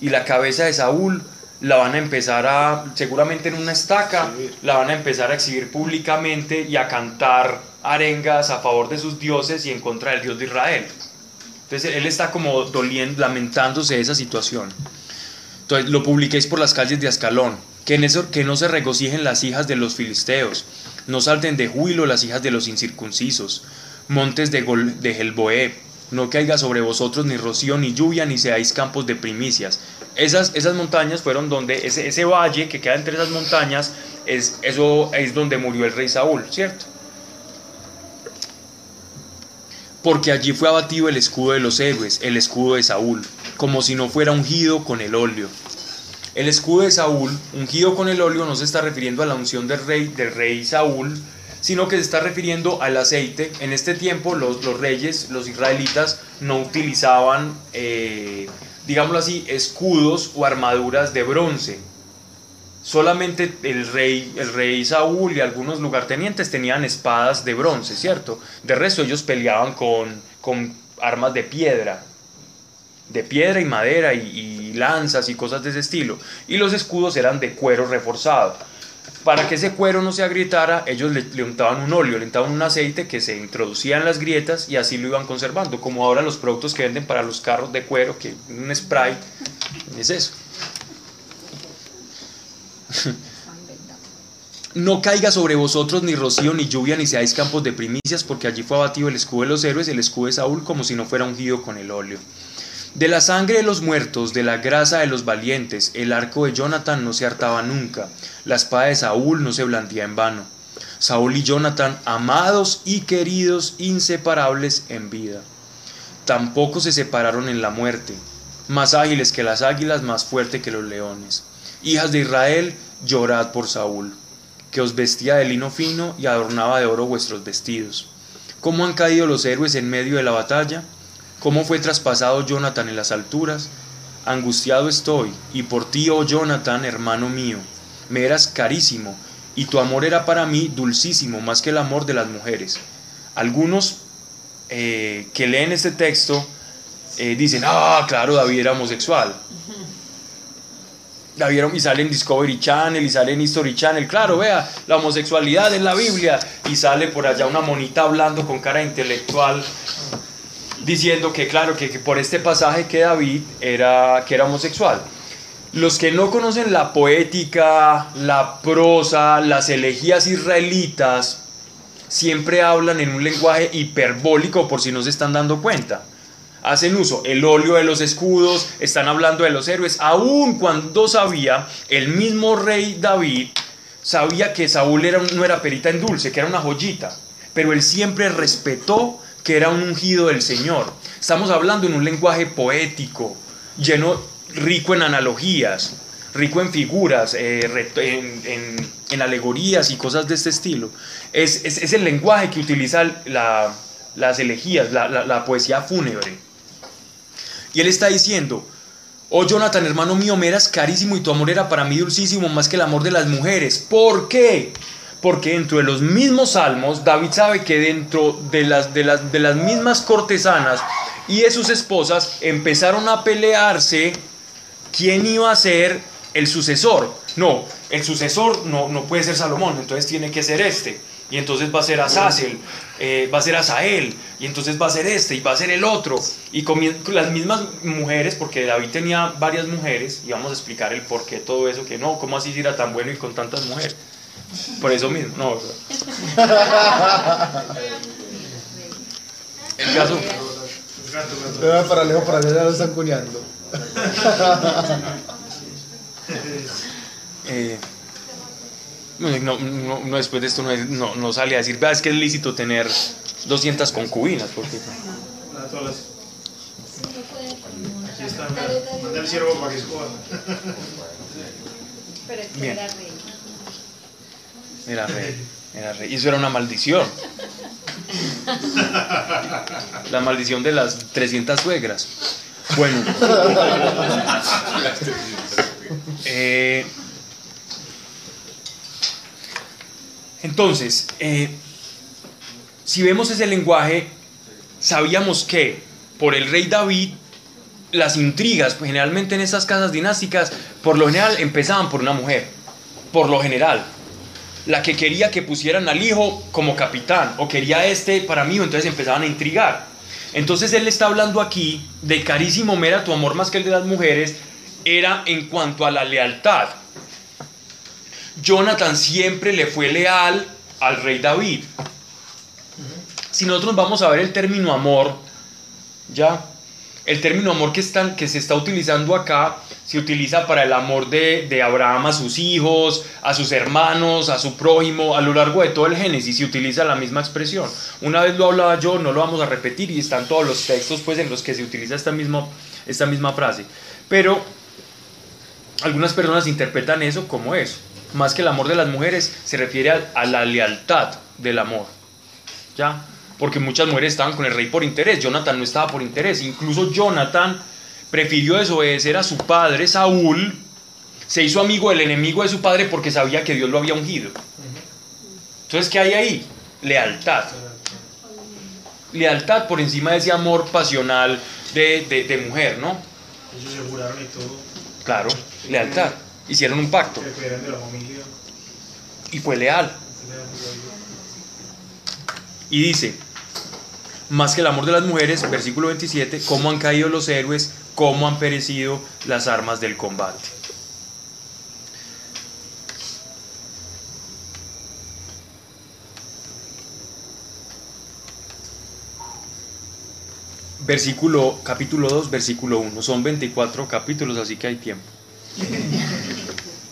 Y la cabeza de Saúl la van a empezar a, seguramente en una estaca, la van a empezar a exhibir públicamente y a cantar arengas a favor de sus dioses y en contra del Dios de Israel. Entonces él está como doliendo, lamentándose de esa situación. Entonces lo publiquéis por las calles de Ascalón, que, en eso, que no se regocijen las hijas de los filisteos, no salten de júbilo las hijas de los incircuncisos, montes de, Gol- de Gelboé, no caiga sobre vosotros ni rocío ni lluvia, ni seáis campos de primicias. Esas, esas montañas fueron donde, ese, ese valle que queda entre esas montañas, es, eso es donde murió el rey Saúl, ¿cierto? porque allí fue abatido el escudo de los héroes, el escudo de Saúl, como si no fuera ungido con el óleo. El escudo de Saúl, ungido con el óleo, no se está refiriendo a la unción del rey, del rey Saúl, sino que se está refiriendo al aceite. En este tiempo los, reyes, los israelitas, no utilizaban, eh, digámoslo así, escudos o armaduras de bronce. Solamente el rey, el rey Saúl y algunos lugartenientes tenían espadas de bronce, ¿cierto? De resto ellos peleaban con, con armas de piedra, de piedra y madera y, lanzas y cosas de ese estilo. Y los escudos eran de cuero reforzado. Para que ese cuero no se agrietara, ellos le, le untaban un óleo, le untaban un aceite que se introducía en las grietas y así lo iban conservando, como ahora los productos que venden para los carros de cuero, que un spray, es eso. No caiga sobre vosotros ni rocío ni lluvia ni seáis campos de primicias, porque allí fue abatido el escudo de los héroes, el escudo de Saúl, como si no fuera ungido con el óleo. De la sangre de los muertos, de la grasa de los valientes, el arco de Jonathan no se hartaba nunca, la espada de Saúl no se blandía en vano. Saúl y Jonathan, amados y queridos, inseparables en vida. Tampoco se separaron en la muerte, más ágiles que las águilas, más fuerte que los leones. Hijas de Israel, llorad por Saúl, que os vestía de lino fino y adornaba de oro vuestros vestidos. ¿Cómo han caído los héroes en medio de la batalla? ¿Cómo fue traspasado Jonathan en las alturas? Angustiado estoy, y por ti, oh Jonathan, hermano mío, me eras carísimo, y tu amor era para mí dulcísimo, más que el amor de las mujeres. Algunos eh, que leen este texto eh, dicen, ah, claro, David era homosexual. (laughs) La vieron y sale en Discovery Channel y sale en History Channel. Claro, vea, la homosexualidad en la Biblia. Y sale por allá una monita hablando con cara intelectual diciendo que, claro, que, que por este pasaje que David era, que era homosexual. Los que no conocen la poética, la prosa, las elegías israelitas, siempre hablan en un lenguaje hiperbólico por si no se están dando cuenta hacen uso el óleo de los escudos, están hablando de los héroes, aun cuando sabía el mismo rey David, sabía que Saúl no era perita en dulce, que era una joyita, pero él siempre respetó que era un ungido del Señor. Estamos hablando en un lenguaje poético, lleno, rico en analogías, rico en figuras, eh, en, alegorías y cosas de este estilo. Es, el lenguaje que utiliza la- las elegías, la poesía fúnebre. Y él está diciendo, oh Jonathan, hermano mío, me eras carísimo y tu amor era para mí dulcísimo más que el amor de las mujeres. ¿Por qué? Porque dentro de los mismos salmos, David sabe que dentro de las, de las, de las mismas cortesanas y de sus esposas empezaron a pelearse quién iba a ser el sucesor. No, el sucesor no, no puede ser Salomón, entonces tiene que ser este. Y entonces va a ser Azazel, eh, va a ser Asael, y entonces va a ser este, y va a ser el otro. Y las mismas mujeres, porque David tenía varias mujeres, y vamos a explicar el por qué todo eso, que no, ¿cómo así era tan bueno y con tantas mujeres? Por eso mismo, no. El caso, Pero para Leo, para allá ya lo están cuñando. (laughs) eh, no, no, no, después de esto no, es- no, no sale a decir, "Vea, es que es lícito tener 200 concubinas, porque A todas las- Aquí está. Manda el ciervo para que se coja. Pero es que Bien. Era rey. era rey. Y eso era una maldición. La maldición de las 300 suegras. Bueno. Eh, entonces, eh, si vemos ese lenguaje, sabíamos que por el rey David, las intrigas, pues, generalmente en estas casas dinásticas, por lo general empezaban por una mujer. Por lo general. La que quería que pusieran al hijo como capitán, o quería este para mí, entonces empezaban a intrigar. Entonces él está hablando aquí de carísimo mera tu amor más que el de las mujeres, era en cuanto a la lealtad. Jonathan siempre le fue leal al rey David. Si nosotros vamos a ver el término amor, ya, el término amor que, están, que se está utilizando acá se utiliza para el amor de, de Abraham a sus hijos, a sus hermanos, a su prójimo, a lo largo de todo el Génesis se utiliza la misma expresión. Una vez lo hablaba yo, no lo vamos a repetir y están todos los textos pues, en los que se utiliza esta misma, esta misma frase. Pero algunas personas interpretan eso como eso. Más que el amor de las mujeres, se refiere a, la lealtad del amor. ¿Ya? Porque muchas mujeres estaban con el rey por interés. Jonathan no estaba por interés. Incluso Jonathan prefirió desobedecer a su padre, Saúl. Se hizo amigo del enemigo de su padre porque sabía que Dios lo había ungido. Entonces, ¿qué hay ahí? Lealtad. Lealtad por encima de ese amor pasional de, de- de mujer, ¿no? Ellos se juraron y todo. Claro, lealtad. Hicieron un pacto y fue leal. Y dice, más que el amor de las mujeres, versículo 27, cómo han caído los héroes, cómo han perecido las armas del combate. Versículo, capítulo 2, versículo 1. Son 24 capítulos, así que hay tiempo.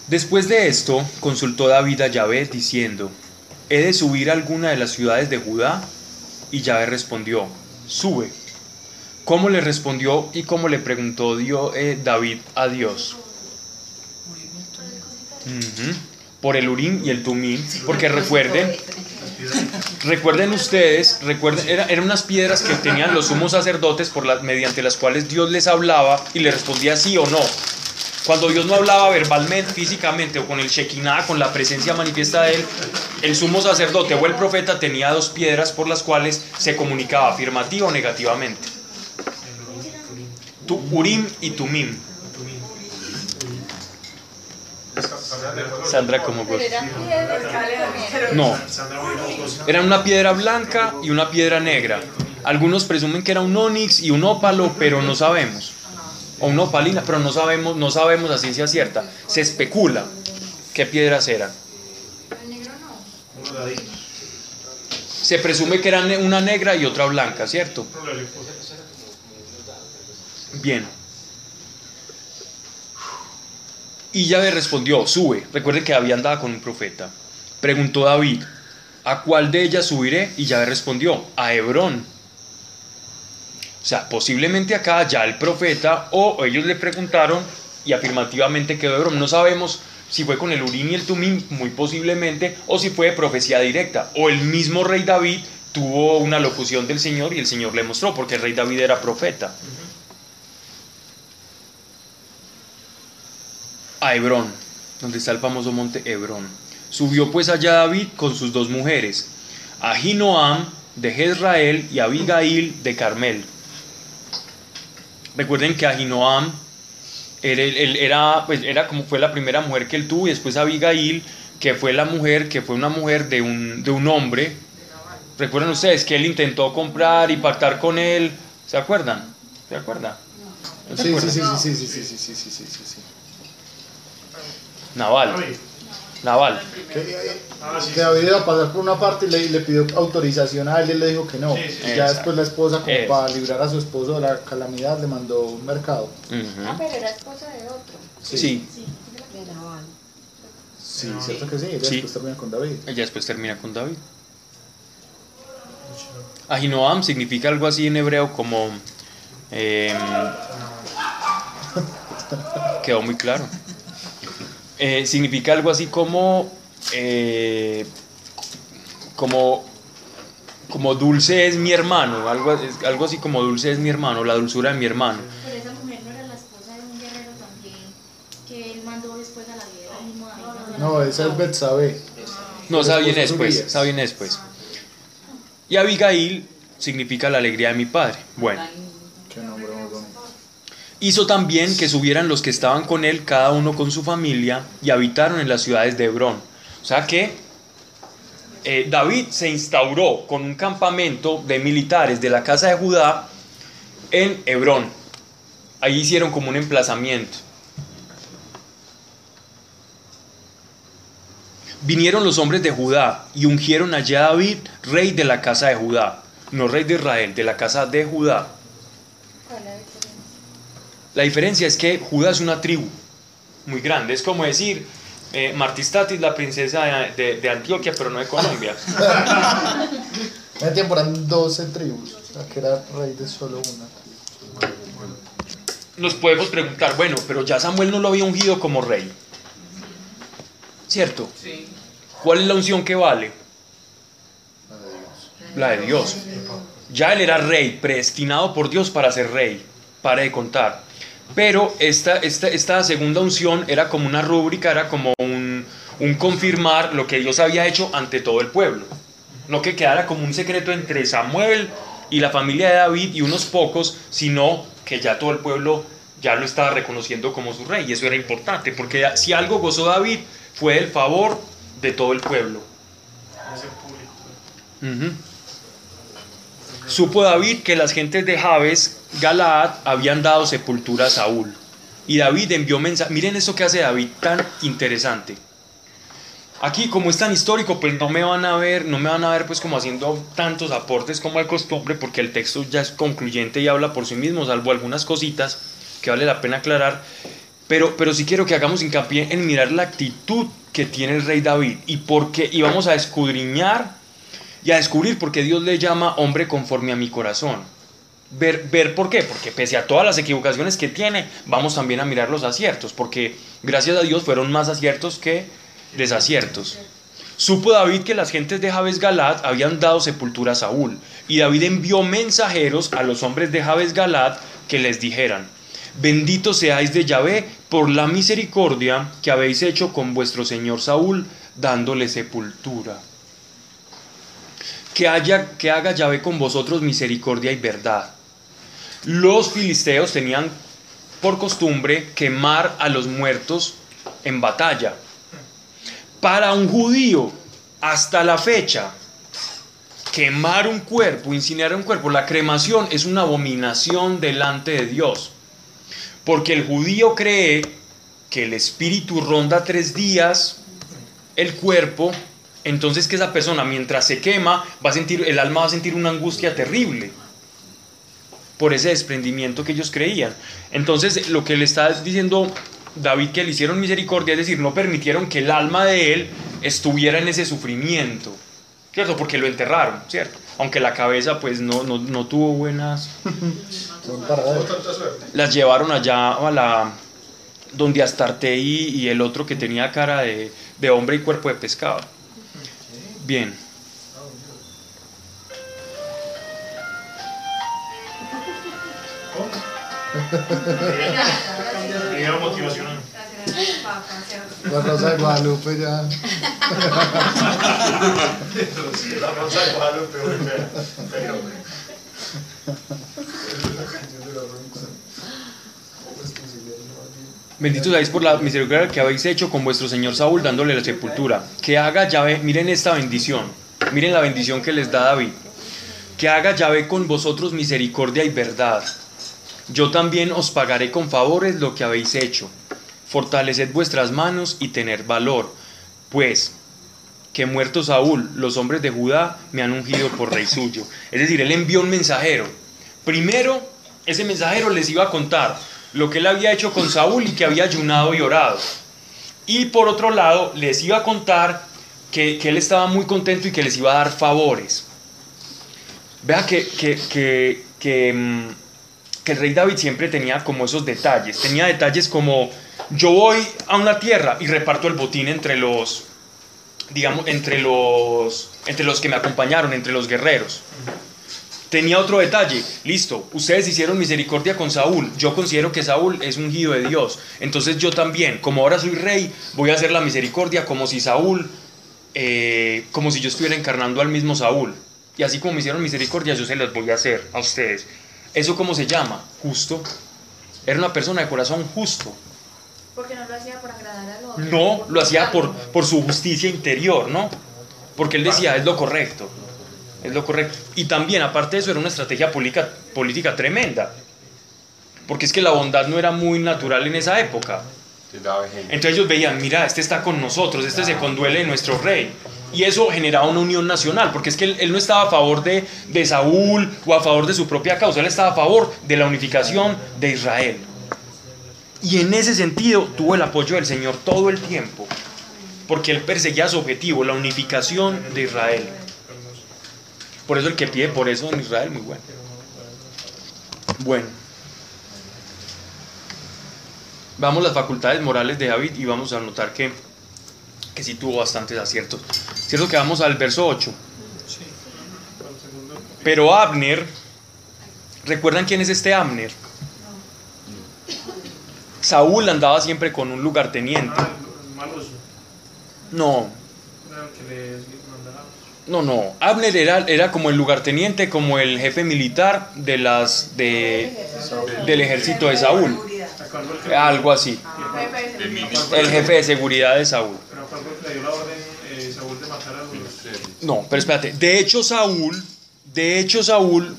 Después de esto, consultó David a Yahvé diciendo, ¿he de subir a alguna de las ciudades de Judá? Y Yahvé respondió, sube. ¿Cómo le respondió y cómo le preguntó eh, David a Dios? Por el Urim y el Tumim, porque recuerden, recuerden ustedes, recuerden, era- eran unas piedras que tenían los sumos sacerdotes por las, mediante las cuales Dios les hablaba y le respondía sí o no. Cuando Dios no hablaba verbalmente, físicamente o con el Shekinah, con la presencia manifiesta de él, el sumo sacerdote o el profeta tenía dos piedras por las cuales se comunicaba afirmativa o negativamente. Tu Urim y Tumim. Sandra como eran comían. No, era una piedra blanca y una piedra negra. Algunos presumen que era un onix y un ópalo, pero no sabemos. O una opalina, pero no sabemos, no sabemos a ciencia cierta. Se especula qué piedras eran. El negro no. Uno de ahí. Se presume que eran una negra y otra blanca, ¿cierto? Bien. Y Yahvé respondió, sube. Recuerde que David andaba con un profeta. Preguntó David, ¿a cuál de ellas subiré? Y Yahvé respondió, a Hebrón. O sea, posiblemente acá ya el profeta o ellos le preguntaron y afirmativamente quedó Hebrón. No sabemos si fue con el Urim y el Tumim, muy posiblemente, o si fue de profecía directa. O el mismo rey David tuvo una locución del Señor y el Señor le mostró, porque el rey David era profeta. A Hebrón, donde está el famoso monte Hebrón. Subió pues allá David con sus dos mujeres, Ahinoam de Jezrael y Abigail de Carmel. Recuerden que Ahinoam Era, era, pues, era como fue la primera mujer que él tuvo y después Abigail, que fue la mujer, que fue una mujer de un, de un hombre. ¿Recuerdan ustedes que él intentó comprar y pactar con él? ¿Se acuerdan? ¿Se acuerdan? ¿No se Sí, sí, sí, sí, sí, sí, sí, sí, sí, sí, sí. Naval. Naval. Que, eh, Ah, sí, que David iba a pasar por una parte y le, le pidió autorización a él y él le dijo que no. Sí, sí. Y ya Exacto. después la esposa, como para librar a su esposo de la calamidad, le mandó un mercado. Ah, pero era esposa de otro. Sí, De Naval. Sí, cierto que sí. Ella Sí. después termina con David. ella después termina con David. Ahinoam significa algo así en hebreo como... em, quedó muy claro. Eh, significa algo así como... eh, como... Como dulce es mi hermano, algo, es- algo así como dulce es mi hermano, la dulzura de mi hermano. Pero esa mujer no era la esposa de un guerrero también, que él mandó después a la guerra. No, esa es Betsabé. No, esa viene esposa después, Urias. esa viene después. Y Abigail significa la alegría de mi padre. Bueno. Qué nombre más bonito. Hizo también que subieran los que estaban con él, cada uno con su familia, y habitaron en las ciudades de Hebrón. O sea que eh, David se instauró con un campamento de militares de la casa de Judá en Hebrón. Ahí hicieron como un emplazamiento. Vinieron los hombres de Judá y ungieron allá a David, rey de la casa de Judá. No rey de Israel, de la casa de Judá. ¿Cuál es la diferencia? La diferencia es que Judá es una tribu muy grande. Es como decir, eh, Martistatis, la princesa de, Antioquia, pero no de Colombia. (laughs) En ese tiempo eran 12 tribus. Que era rey de solo una tribu. Nos podemos preguntar, bueno, pero ya Samuel no lo había ungido como rey. ¿Cierto? Sí. ¿Cuál es la unción que vale? La de Dios. La de Dios. Ya él era rey, predestinado por Dios para ser rey. Para de contar. Pero esta, esta, esta segunda unción era como una rúbrica, era como un, un confirmar lo que Dios había hecho ante todo el pueblo. No que quedara como un secreto entre Samuel y la familia de David y unos pocos, sino que ya todo el pueblo ya lo estaba reconociendo como su rey. Y eso era importante, porque si algo gozó David fue el favor de todo el pueblo. Supo David que las gentes de Jabes, Galaad, habían dado sepultura a Saúl. Y David envió mensaje. Miren esto que hace David tan interesante. Aquí, como es tan histórico, pues no me van a ver, no me van a ver pues como haciendo tantos aportes como de costumbre, porque el texto ya es concluyente y habla por sí mismo, salvo algunas cositas que vale la pena aclarar. Pero, pero sí quiero que hagamos hincapié en mirar la actitud que tiene el rey David y por qué, y vamos a escudriñar y a descubrir por qué Dios le llama hombre conforme a mi corazón. Ver, ver por qué, porque pese a todas las equivocaciones que tiene, vamos también a mirar los aciertos, porque gracias a Dios fueron más aciertos que desaciertos. Supo David que las gentes de Jabes Galad habían dado sepultura a Saúl, y David envió mensajeros a los hombres de Jabes Galad que les dijeran: Bendito seáis de Yahvé por la misericordia que habéis hecho con vuestro señor Saúl, dándole sepultura. Que, haya, que haga Yahvé con vosotros misericordia y verdad. Los filisteos tenían por costumbre quemar a los muertos en batalla. Para un judío, hasta la fecha, quemar un cuerpo, incinerar un cuerpo, la cremación es una abominación delante de Dios. Porque el judío cree que el espíritu ronda tres días el cuerpo, entonces que esa persona mientras se quema, va a sentir, el alma va a sentir una angustia terrible por ese desprendimiento que ellos creían. Entonces lo que le está diciendo David que le hicieron misericordia, es decir, no permitieron que el alma de él estuviera en ese sufrimiento, ¿cierto? Porque lo enterraron, ¿cierto? Aunque la cabeza pues no, no, no tuvo buenas... Las llevaron allá a la donde Astarte y, y el otro que tenía cara de, de hombre y cuerpo de pescado. Bien. Video motivacional. (laughs) La Rosa de Guadalupe ya. La rosa de Guadalupe, güey, fea, fea, güey. Es la canción de la rosa. ¿Cómo es que se llama? Bendito seáis por la misericordia que habéis hecho con vuestro señor Saúl dándole la sepultura. Que haga llave, miren esta bendición, miren la bendición que les da David. Que haga llave con vosotros misericordia y verdad. Yo también os pagaré con favores lo que habéis hecho. Fortaleced vuestras manos y tener valor, pues que muerto Saúl, los hombres de Judá me han ungido por rey suyo. Es decir, él envió un mensajero. Primero, ese mensajero les iba a contar lo que él había hecho con Saúl y que había ayunado y orado. Y por otro lado, les iba a contar que, que él estaba muy contento y que les iba a dar favores. Vea que, que, que, que, mm, el rey David siempre tenía como esos detalles. Tenía detalles como yo voy a una tierra y reparto el botín entre los, digamos, entre los, entre los que me acompañaron, entre los guerreros. Tenía otro detalle, listo, ustedes hicieron misericordia con Saúl, yo considero que Saúl es ungido de Dios, entonces yo también, como ahora soy rey, voy a hacer la misericordia como si Saúl, eh, como si yo estuviera encarnando al mismo Saúl. Y así como me hicieron misericordia, yo se las voy a hacer a ustedes. ¿Eso cómo se llama? Justo. Era una persona de corazón justo. Porque no lo hacía por agradar al otro. No, lo hacía por, por su justicia interior, ¿no? Porque él decía, es lo correcto. Es lo correcto. Y también, aparte de eso, era una estrategia política, política tremenda. Porque es que la bondad no era muy natural en esa época. Entonces ellos veían, mira, este está con nosotros, este se conduele de nuestro rey. Y eso generaba una unión nacional, porque es que él, él no estaba a favor de, de Saúl o a favor de su propia causa, él estaba a favor de la unificación de Israel. Y en ese sentido tuvo el apoyo del Señor todo el tiempo, porque él perseguía su objetivo, la unificación de Israel. Por eso el que pide por eso en Israel, muy bueno. Bueno. Vamos las facultades morales de David y vamos a notar que, que sí tuvo bastantes aciertos. Cierto que vamos al verso 8. Pero Abner, ¿recuerdan quién es este Abner? Saúl andaba siempre con un lugarteniente. Ah. No, Era el que le mandaba. No, no. Abner era, era como el lugarteniente, como el jefe militar de las de, del ejército de Saúl. ¿A cuál fue el que- Algo así. El jefe de seguridad de Saúl. No, pero espérate. De hecho, Saúl, de hecho, Saúl,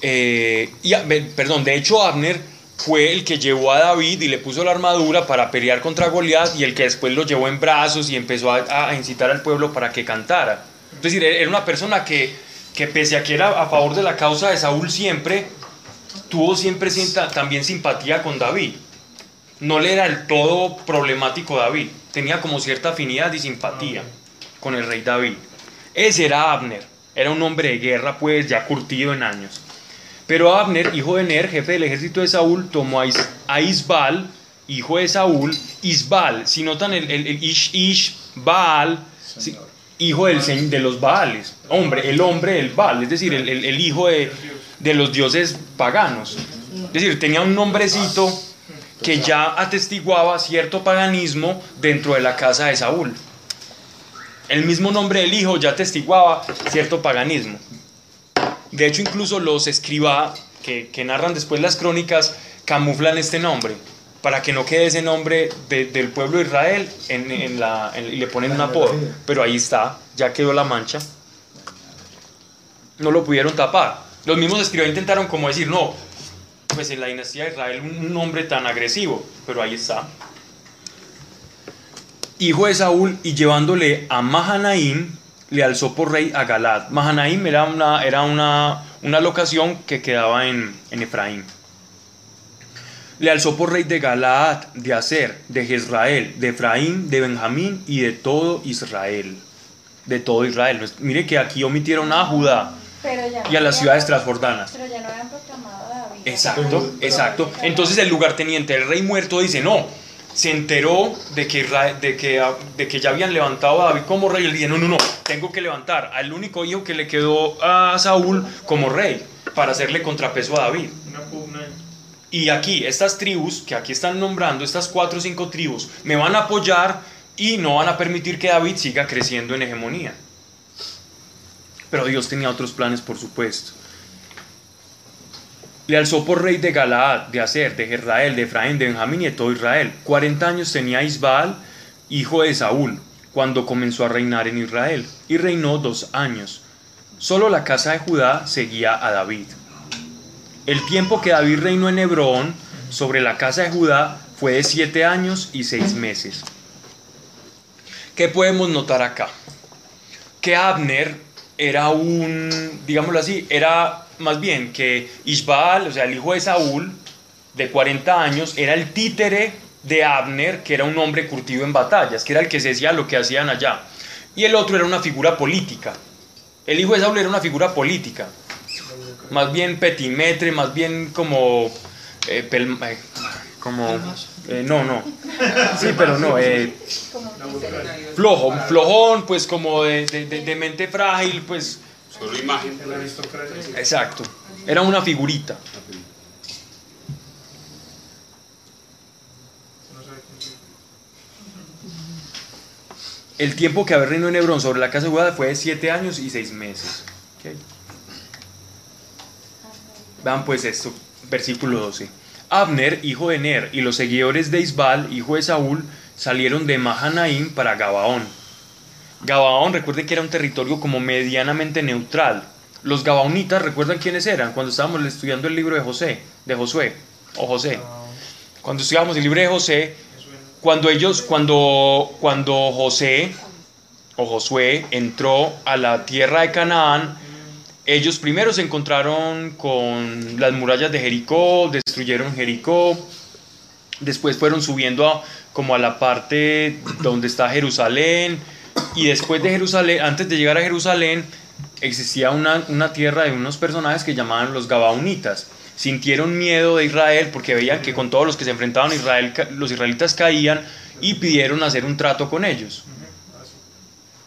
eh, y perdón, de hecho, Abner fue el que llevó a David y le puso la armadura para pelear contra Goliat y el que después lo llevó en brazos y empezó a incitar al pueblo para que cantara. Es decir, era una persona que, que pese a que era a favor de la causa de Saúl siempre, tuvo siempre también simpatía con David. No le era el todo problemático David, tenía como cierta afinidad y simpatía con el rey David. Ese era Abner, era un hombre de guerra pues ya curtido en años. Pero Abner, hijo de Ner, jefe del ejército de Saúl, tomó a, Is- a Isbal, hijo de Saúl, Isbal, si notan el, el, el Ish, Ish, Baal, hijo del, de los Baales, hombre, el hombre del Baal, es decir, el hijo de, de los dioses paganos. Es decir, tenía un nombrecito que ya atestiguaba cierto paganismo dentro de la casa de Saúl. El mismo nombre del hijo ya atestiguaba cierto paganismo. De hecho, incluso los escriba que, que narran después las crónicas camuflan este nombre para que no quede ese nombre de- del pueblo de Israel en, la, y le ponen un apodo. Pero ahí está, ya quedó la mancha. No lo pudieron tapar. Los mismos escribas intentaron como decir, no, pues en la dinastía de Israel un un nombre tan agresivo, pero ahí está. Hijo de Saúl y llevándole a Mahanaim, le alzó por rey a Galad. Mahanaim era una, era una, una locación que quedaba en, en Efraín. Le alzó por rey de Galaad, de Aser, de Jezrael, de Efraín, de Benjamín y de todo Israel. De todo Israel. Mire que aquí omitieron a Judá y a las ciudades transbordanas. Pero ya no habían proclamado a David. Exacto, exacto. Entonces el lugarteniente, el rey muerto, dice, no, se enteró de que, de que, de que ya habían levantado a David como rey. Él dice, no, no, no, tengo que levantar al único hijo que le quedó a Saúl como rey para hacerle contrapeso a David. Una pugna. Y aquí, estas tribus que aquí están nombrando, estas cuatro o cinco tribus, me van a apoyar y no van a permitir que David siga creciendo en hegemonía. Pero Dios tenía otros planes, por supuesto. Le alzó por rey de Galaad, de Aser, de Jezreel, de Efraín, de Benjamín y de todo Israel. Cuarenta años tenía Isbaal, hijo de Saúl, cuando comenzó a reinar en Israel, y reinó dos años. Solo la casa de Judá seguía a David. El tiempo que David reinó en Hebrón sobre la casa de Judá fue de siete años y seis meses. ¿Qué podemos notar acá? Que Abner era un, digámoslo así, era más bien que Ishbaal, o sea, el hijo de Saúl, de 40 años, era el títere de Abner, que era un hombre curtido en batallas, que era el que se decía lo que hacían allá. Y el otro era una figura política. El hijo de Saúl era una figura política. Más bien petimetre, más bien como... eh, pel- eh, como... eh, no, no. Sí, pero no. eh, flojo, flojón, pues como de, de- de- de mente frágil, pues... Solo imagen. El aristócrata. Exacto. Era una figurita. El tiempo que había reinado en Hebrón sobre la casa de Judá fue de siete años y seis meses. Ok. Vean pues esto, versículo 12. Abner, hijo de Ner, y los seguidores de Isbal, hijo de Saúl, salieron de Mahanaim para Gabaón. Gabaón, recuerden que era un territorio como medianamente neutral. Los gabaonitas, ¿recuerdan quiénes eran? Cuando estábamos estudiando el libro de José, de Josué, o José. Cuando estudiábamos el libro de José, cuando ellos, cuando, cuando José o Josué entró a la tierra de Canaán, ellos primero se encontraron con las murallas de Jericó, destruyeron Jericó, después fueron subiendo a- como a la parte donde está Jerusalén, y después de Jerusalén, antes de llegar a Jerusalén, existía una, una tierra de unos personajes que llamaban los Gabaonitas. Sintieron miedo de Israel porque veían que con todos los que se enfrentaban a Israel, los israelitas caían y pidieron hacer un trato con ellos.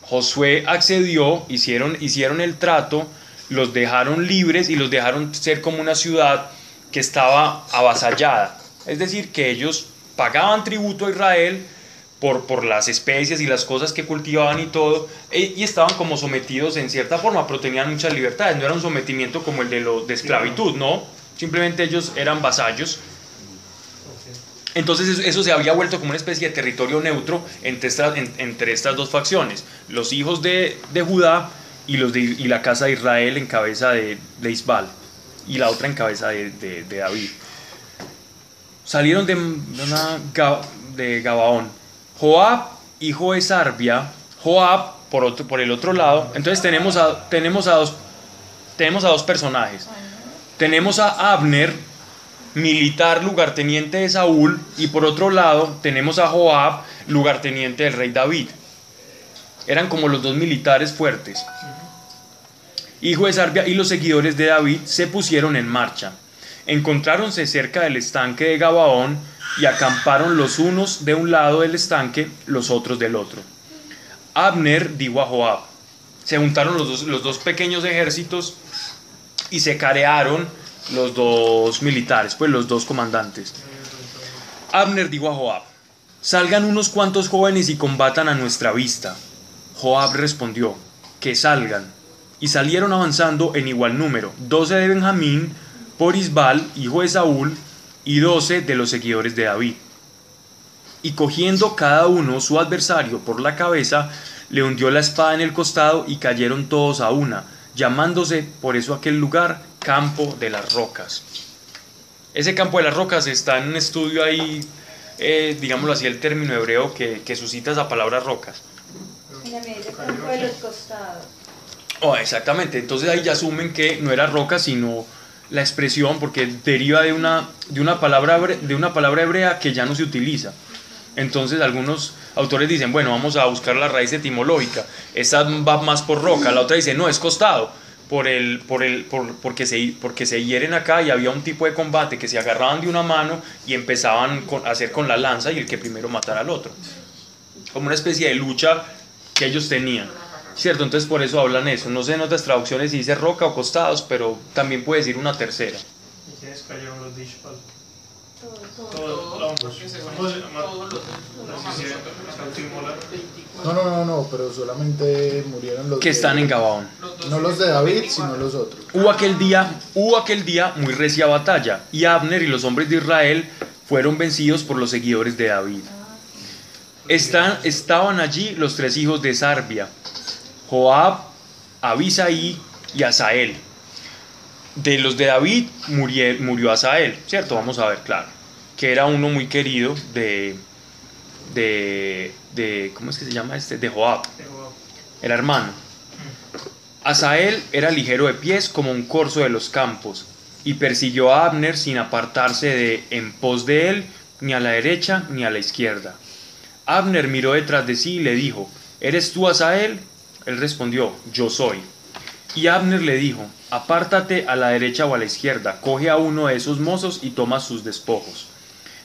Josué accedió, hicieron, hicieron el trato, los dejaron libres y los dejaron ser como una ciudad que estaba avasallada. Es decir, que ellos pagaban tributo a Israel por, por las especies y las cosas que cultivaban y todo, e- y estaban como sometidos en cierta forma, pero tenían muchas libertades. No era un sometimiento como el de, los de esclavitud, no. Simplemente ellos eran vasallos. Entonces eso, se había vuelto como una especie de territorio neutro entre estas, en- entre estas dos facciones, los hijos de, de Judá y, los de, y la casa de Israel en cabeza de, Isbal y la otra en cabeza de, de- David. Salieron de, de Gabaón. Joab, hijo de Sarbia, Joab por, otro, por el otro lado. Entonces tenemos a, tenemos a, dos, tenemos a dos personajes. Tenemos a Abner, militar lugarteniente de Saúl, y por otro lado tenemos a Joab, lugarteniente del rey David. Eran como los dos militares fuertes. Hijo de Sarbia y los seguidores de David se pusieron en marcha. Encontráronse cerca del estanque de Gabaón y acamparon los unos de un lado del estanque, los otros del otro. Abner dijo a Joab. Se juntaron los dos, los dos pequeños ejércitos y se carearon los dos militares, pues los dos comandantes. Abner dijo a Joab, salgan unos cuantos jóvenes y combatan a nuestra vista. Joab respondió, que salgan. Y salieron avanzando en igual número, doce de Benjamín, por Isbal, hijo de Saúl, y doce de los seguidores de David. Y cogiendo cada uno su adversario por la cabeza, le hundió la espada en el costado y cayeron todos a una, llamándose por eso aquel lugar Campo de las Rocas. Ese Campo de las Rocas está en un estudio ahí, eh, digámoslo así, el término hebreo que, que suscita esa palabra rocas. Campo de los costados. Oh, exactamente, entonces ahí ya asumen que no era roca, sino la expresión, porque deriva de una, de una, palabra, de una palabra hebrea que ya no se utiliza. Entonces algunos autores dicen, bueno, vamos a buscar la raíz etimológica. Esta va más por roca, la otra dice, no, es costado, por el, por el, por- porque, se, porque se hieren acá y había un tipo de combate que se agarraban de una mano y empezaban a hacer con la lanza y el que primero matara al otro. Como una especie de lucha que ellos tenían. ¿Cierto? Entonces por eso hablan eso. No sé en otras traducciones si dice roca o costados, pero también puede decir una tercera. ¿Y quiénes cayeron los Dishpal? No No, no, no, no, pero solamente murieron los que de- están en Gabaón. No los de David, sino los otros. Hubo aquel día, hubo aquel día muy recia batalla, y Abner y los hombres de Israel fueron vencidos por los seguidores de David. Están, estaban allí los tres hijos de Sarbia, Joab, Abisaí y Asael. De los de David murió, murió Asael, ¿cierto? Vamos a ver, claro. Que era uno muy querido de, de, de ¿cómo es que se llama este? De Joab, el hermano. Asael era ligero de pies como un corzo de los campos, y persiguió a Abner sin apartarse de en pos de él, ni a la derecha ni a la izquierda. Abner miró detrás de sí y le dijo, ¿Eres tú Asael? Él respondió, Yo soy. Y Abner le dijo, Apártate a la derecha o a la izquierda, coge a uno de esos mozos y toma sus despojos.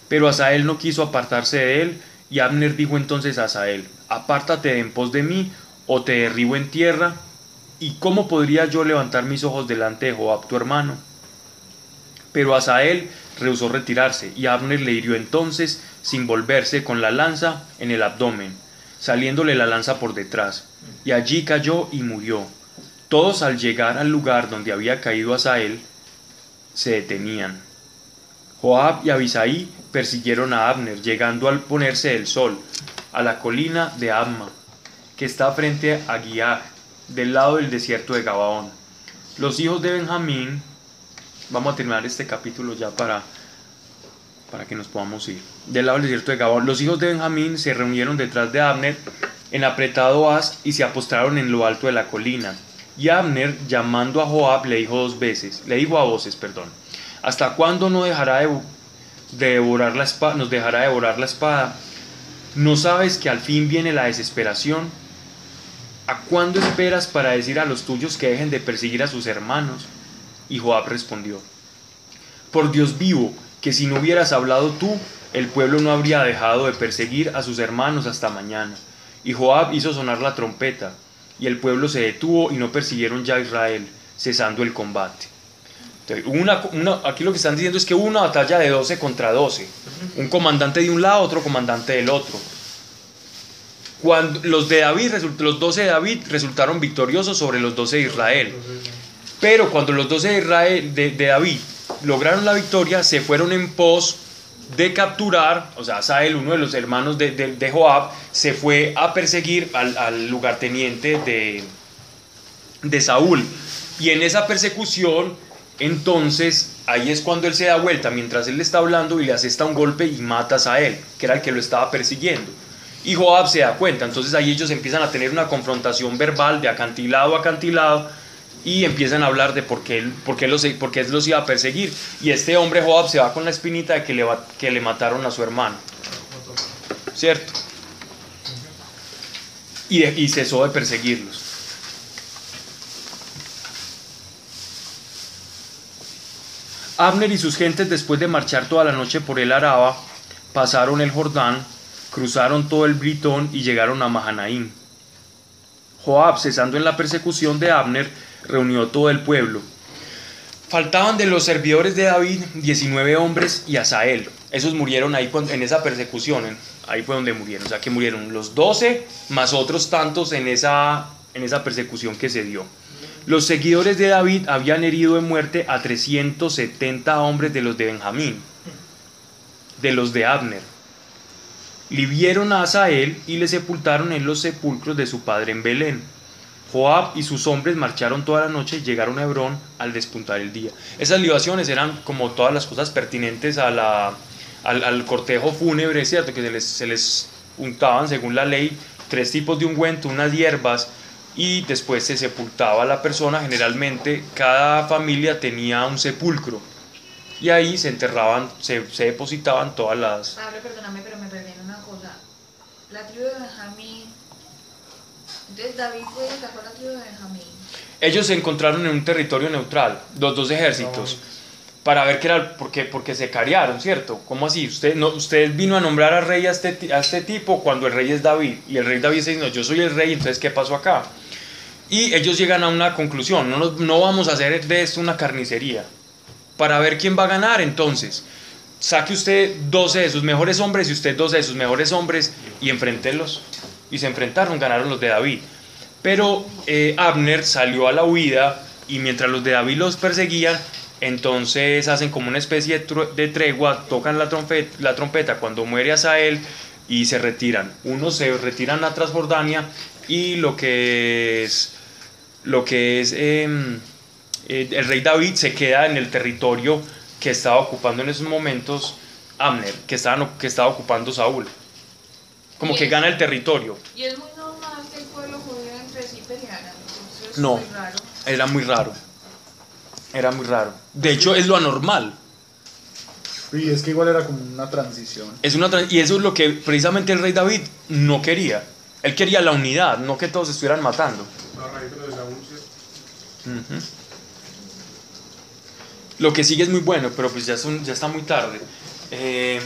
Pero Asael no quiso apartarse de él, y Abner dijo entonces a Asael, Apártate en pos de mí, o te derribo en tierra, ¿y cómo podría yo levantar mis ojos delante de Joab tu hermano? Pero Asael rehusó retirarse, y Abner le hirió entonces, sin volverse, con la lanza en el abdomen, saliéndole la lanza por detrás, y allí cayó y murió. Todos al llegar al lugar donde había caído Asael, se detenían. Joab y Abisaí persiguieron a Abner, llegando al ponerse el sol, a la colina de Amma, que está frente a Guiar, del lado del desierto de Gabaón. Los hijos de Benjamín, vamos a terminar este capítulo ya para, para que nos podamos ir. Del lado del desierto de Gabaón, los hijos de Benjamín se reunieron detrás de Abner en apretado haz y se apostraron en lo alto de la colina. Y Abner, llamando a Joab, le dijo dos veces, le dijo a voces, perdón, ¿hasta cuándo no dejará de, de devorar la espada, nos dejará devorar la espada? ¿No sabes que al fin viene la desesperación? ¿A cuándo esperas para decir a los tuyos que dejen de perseguir a sus hermanos? Y Joab respondió, Por Dios vivo, que si no hubieras hablado tú, el pueblo no habría dejado de perseguir a sus hermanos hasta mañana. Y Joab hizo sonar la trompeta, y el pueblo se detuvo y no persiguieron ya a Israel, cesando el combate. Entonces, una, una- aquí lo que están diciendo es que hubo una batalla de 12 contra 12. Un comandante de un lado, otro comandante del otro. Cuando los de David, los 12 de David resultaron victoriosos sobre los 12 de Israel. Pero cuando los 12 de, Israel, de, de David lograron la victoria, se fueron en pos de capturar, o sea, Sael, uno de los hermanos de, de- Joab, se fue a perseguir al, al lugarteniente de, de Saúl. Y en esa persecución, entonces, ahí es cuando él se da vuelta, mientras él le está hablando y le asesta un golpe y mata a Sael, que era el que lo estaba persiguiendo. Y Joab se da cuenta, entonces ahí ellos empiezan a tener una confrontación verbal de acantilado a acantilado y empiezan a hablar de por qué, por qué, los, por qué los iba a perseguir. Y este hombre Joab se va con la espinita de que le, va- que le mataron a su hermano. ¿Cierto? Y, y cesó de perseguirlos. Abner y sus gentes, después de marchar toda la noche por el Araba, pasaron el Jordán, cruzaron todo el Britón y llegaron a Mahanaim. Joab, cesando en la persecución de Abner, reunió todo el pueblo. Faltaban de los servidores de David 19 hombres y Asael. Esos murieron ahí en esa persecución. Ahí fue donde murieron. O sea que murieron los 12 más otros tantos en esa, en esa persecución que se dio. Los seguidores de David habían herido de muerte a 370 hombres de los de Benjamín, de los de Abner. Libieron a Asael y le sepultaron en los sepulcros de su padre en Belén. Joab y sus hombres marcharon toda la noche y llegaron a Hebrón al despuntar el día. Esas libaciones eran como todas las cosas pertinentes a la, al, cortejo fúnebre, ¿cierto? Que se les, se les untaban, según la ley, tres tipos de ungüento, unas hierbas, y después se sepultaba a la persona. Generalmente cada familia tenía un sepulcro. Y ahí se enterraban, se, se depositaban todas las... Perdóname, pero me perdí en una cosa. La tribu de Benjamín. Entonces David fue y la tribu de Benjamín. Ellos se encontraron en un territorio neutral, los dos ejércitos, para ver qué era, porque, porque se cariaron, ¿cierto? ¿Cómo así? Usted, no, usted vino a nombrar al rey a este, a este tipo cuando el rey es David, y el rey David dice, no, yo soy el rey, entonces ¿qué pasó acá? Y ellos llegan a una conclusión, no, nos- no vamos a hacer de esto una carnicería, para ver quién va a ganar entonces. saque usted 12 de sus mejores hombres y usted 12 de sus mejores hombres y enfrentélos. Y se enfrentaron, ganaron los de David. Pero eh, Abner salió a la huida y mientras los de David los perseguían, entonces hacen como una especie de, tregua, tocan la trompeta, la trompeta cuando muere Asael y se retiran. Unos se retiran a Transjordania y lo que es, lo que es em, eh, el rey David se queda en el territorio que estaba ocupando en esos momentos Abner, que, estaban, que estaba ocupando Saúl. Como que gana el territorio. Y es muy normal que el pueblo judío entre sí peleara. Entonces, No. muy raro. Era muy raro. Era muy raro. De hecho, es lo anormal. Y es que igual era como una transición. Es una tran- y eso es lo que precisamente el rey David no quería. Él quería la unidad, no que todos se estuvieran matando. Lo que sigue es muy bueno, pero pues ya, es un- ya está muy tarde. Eh,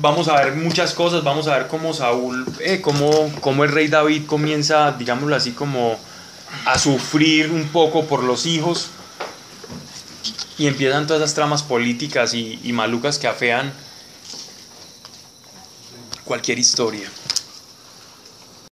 vamos a ver muchas cosas, vamos a ver cómo Saúl, eh, cómo, cómo el rey David comienza, digámoslo así, como a sufrir un poco por los hijos y empiezan todas esas tramas políticas y, y malucas que afean cualquier historia.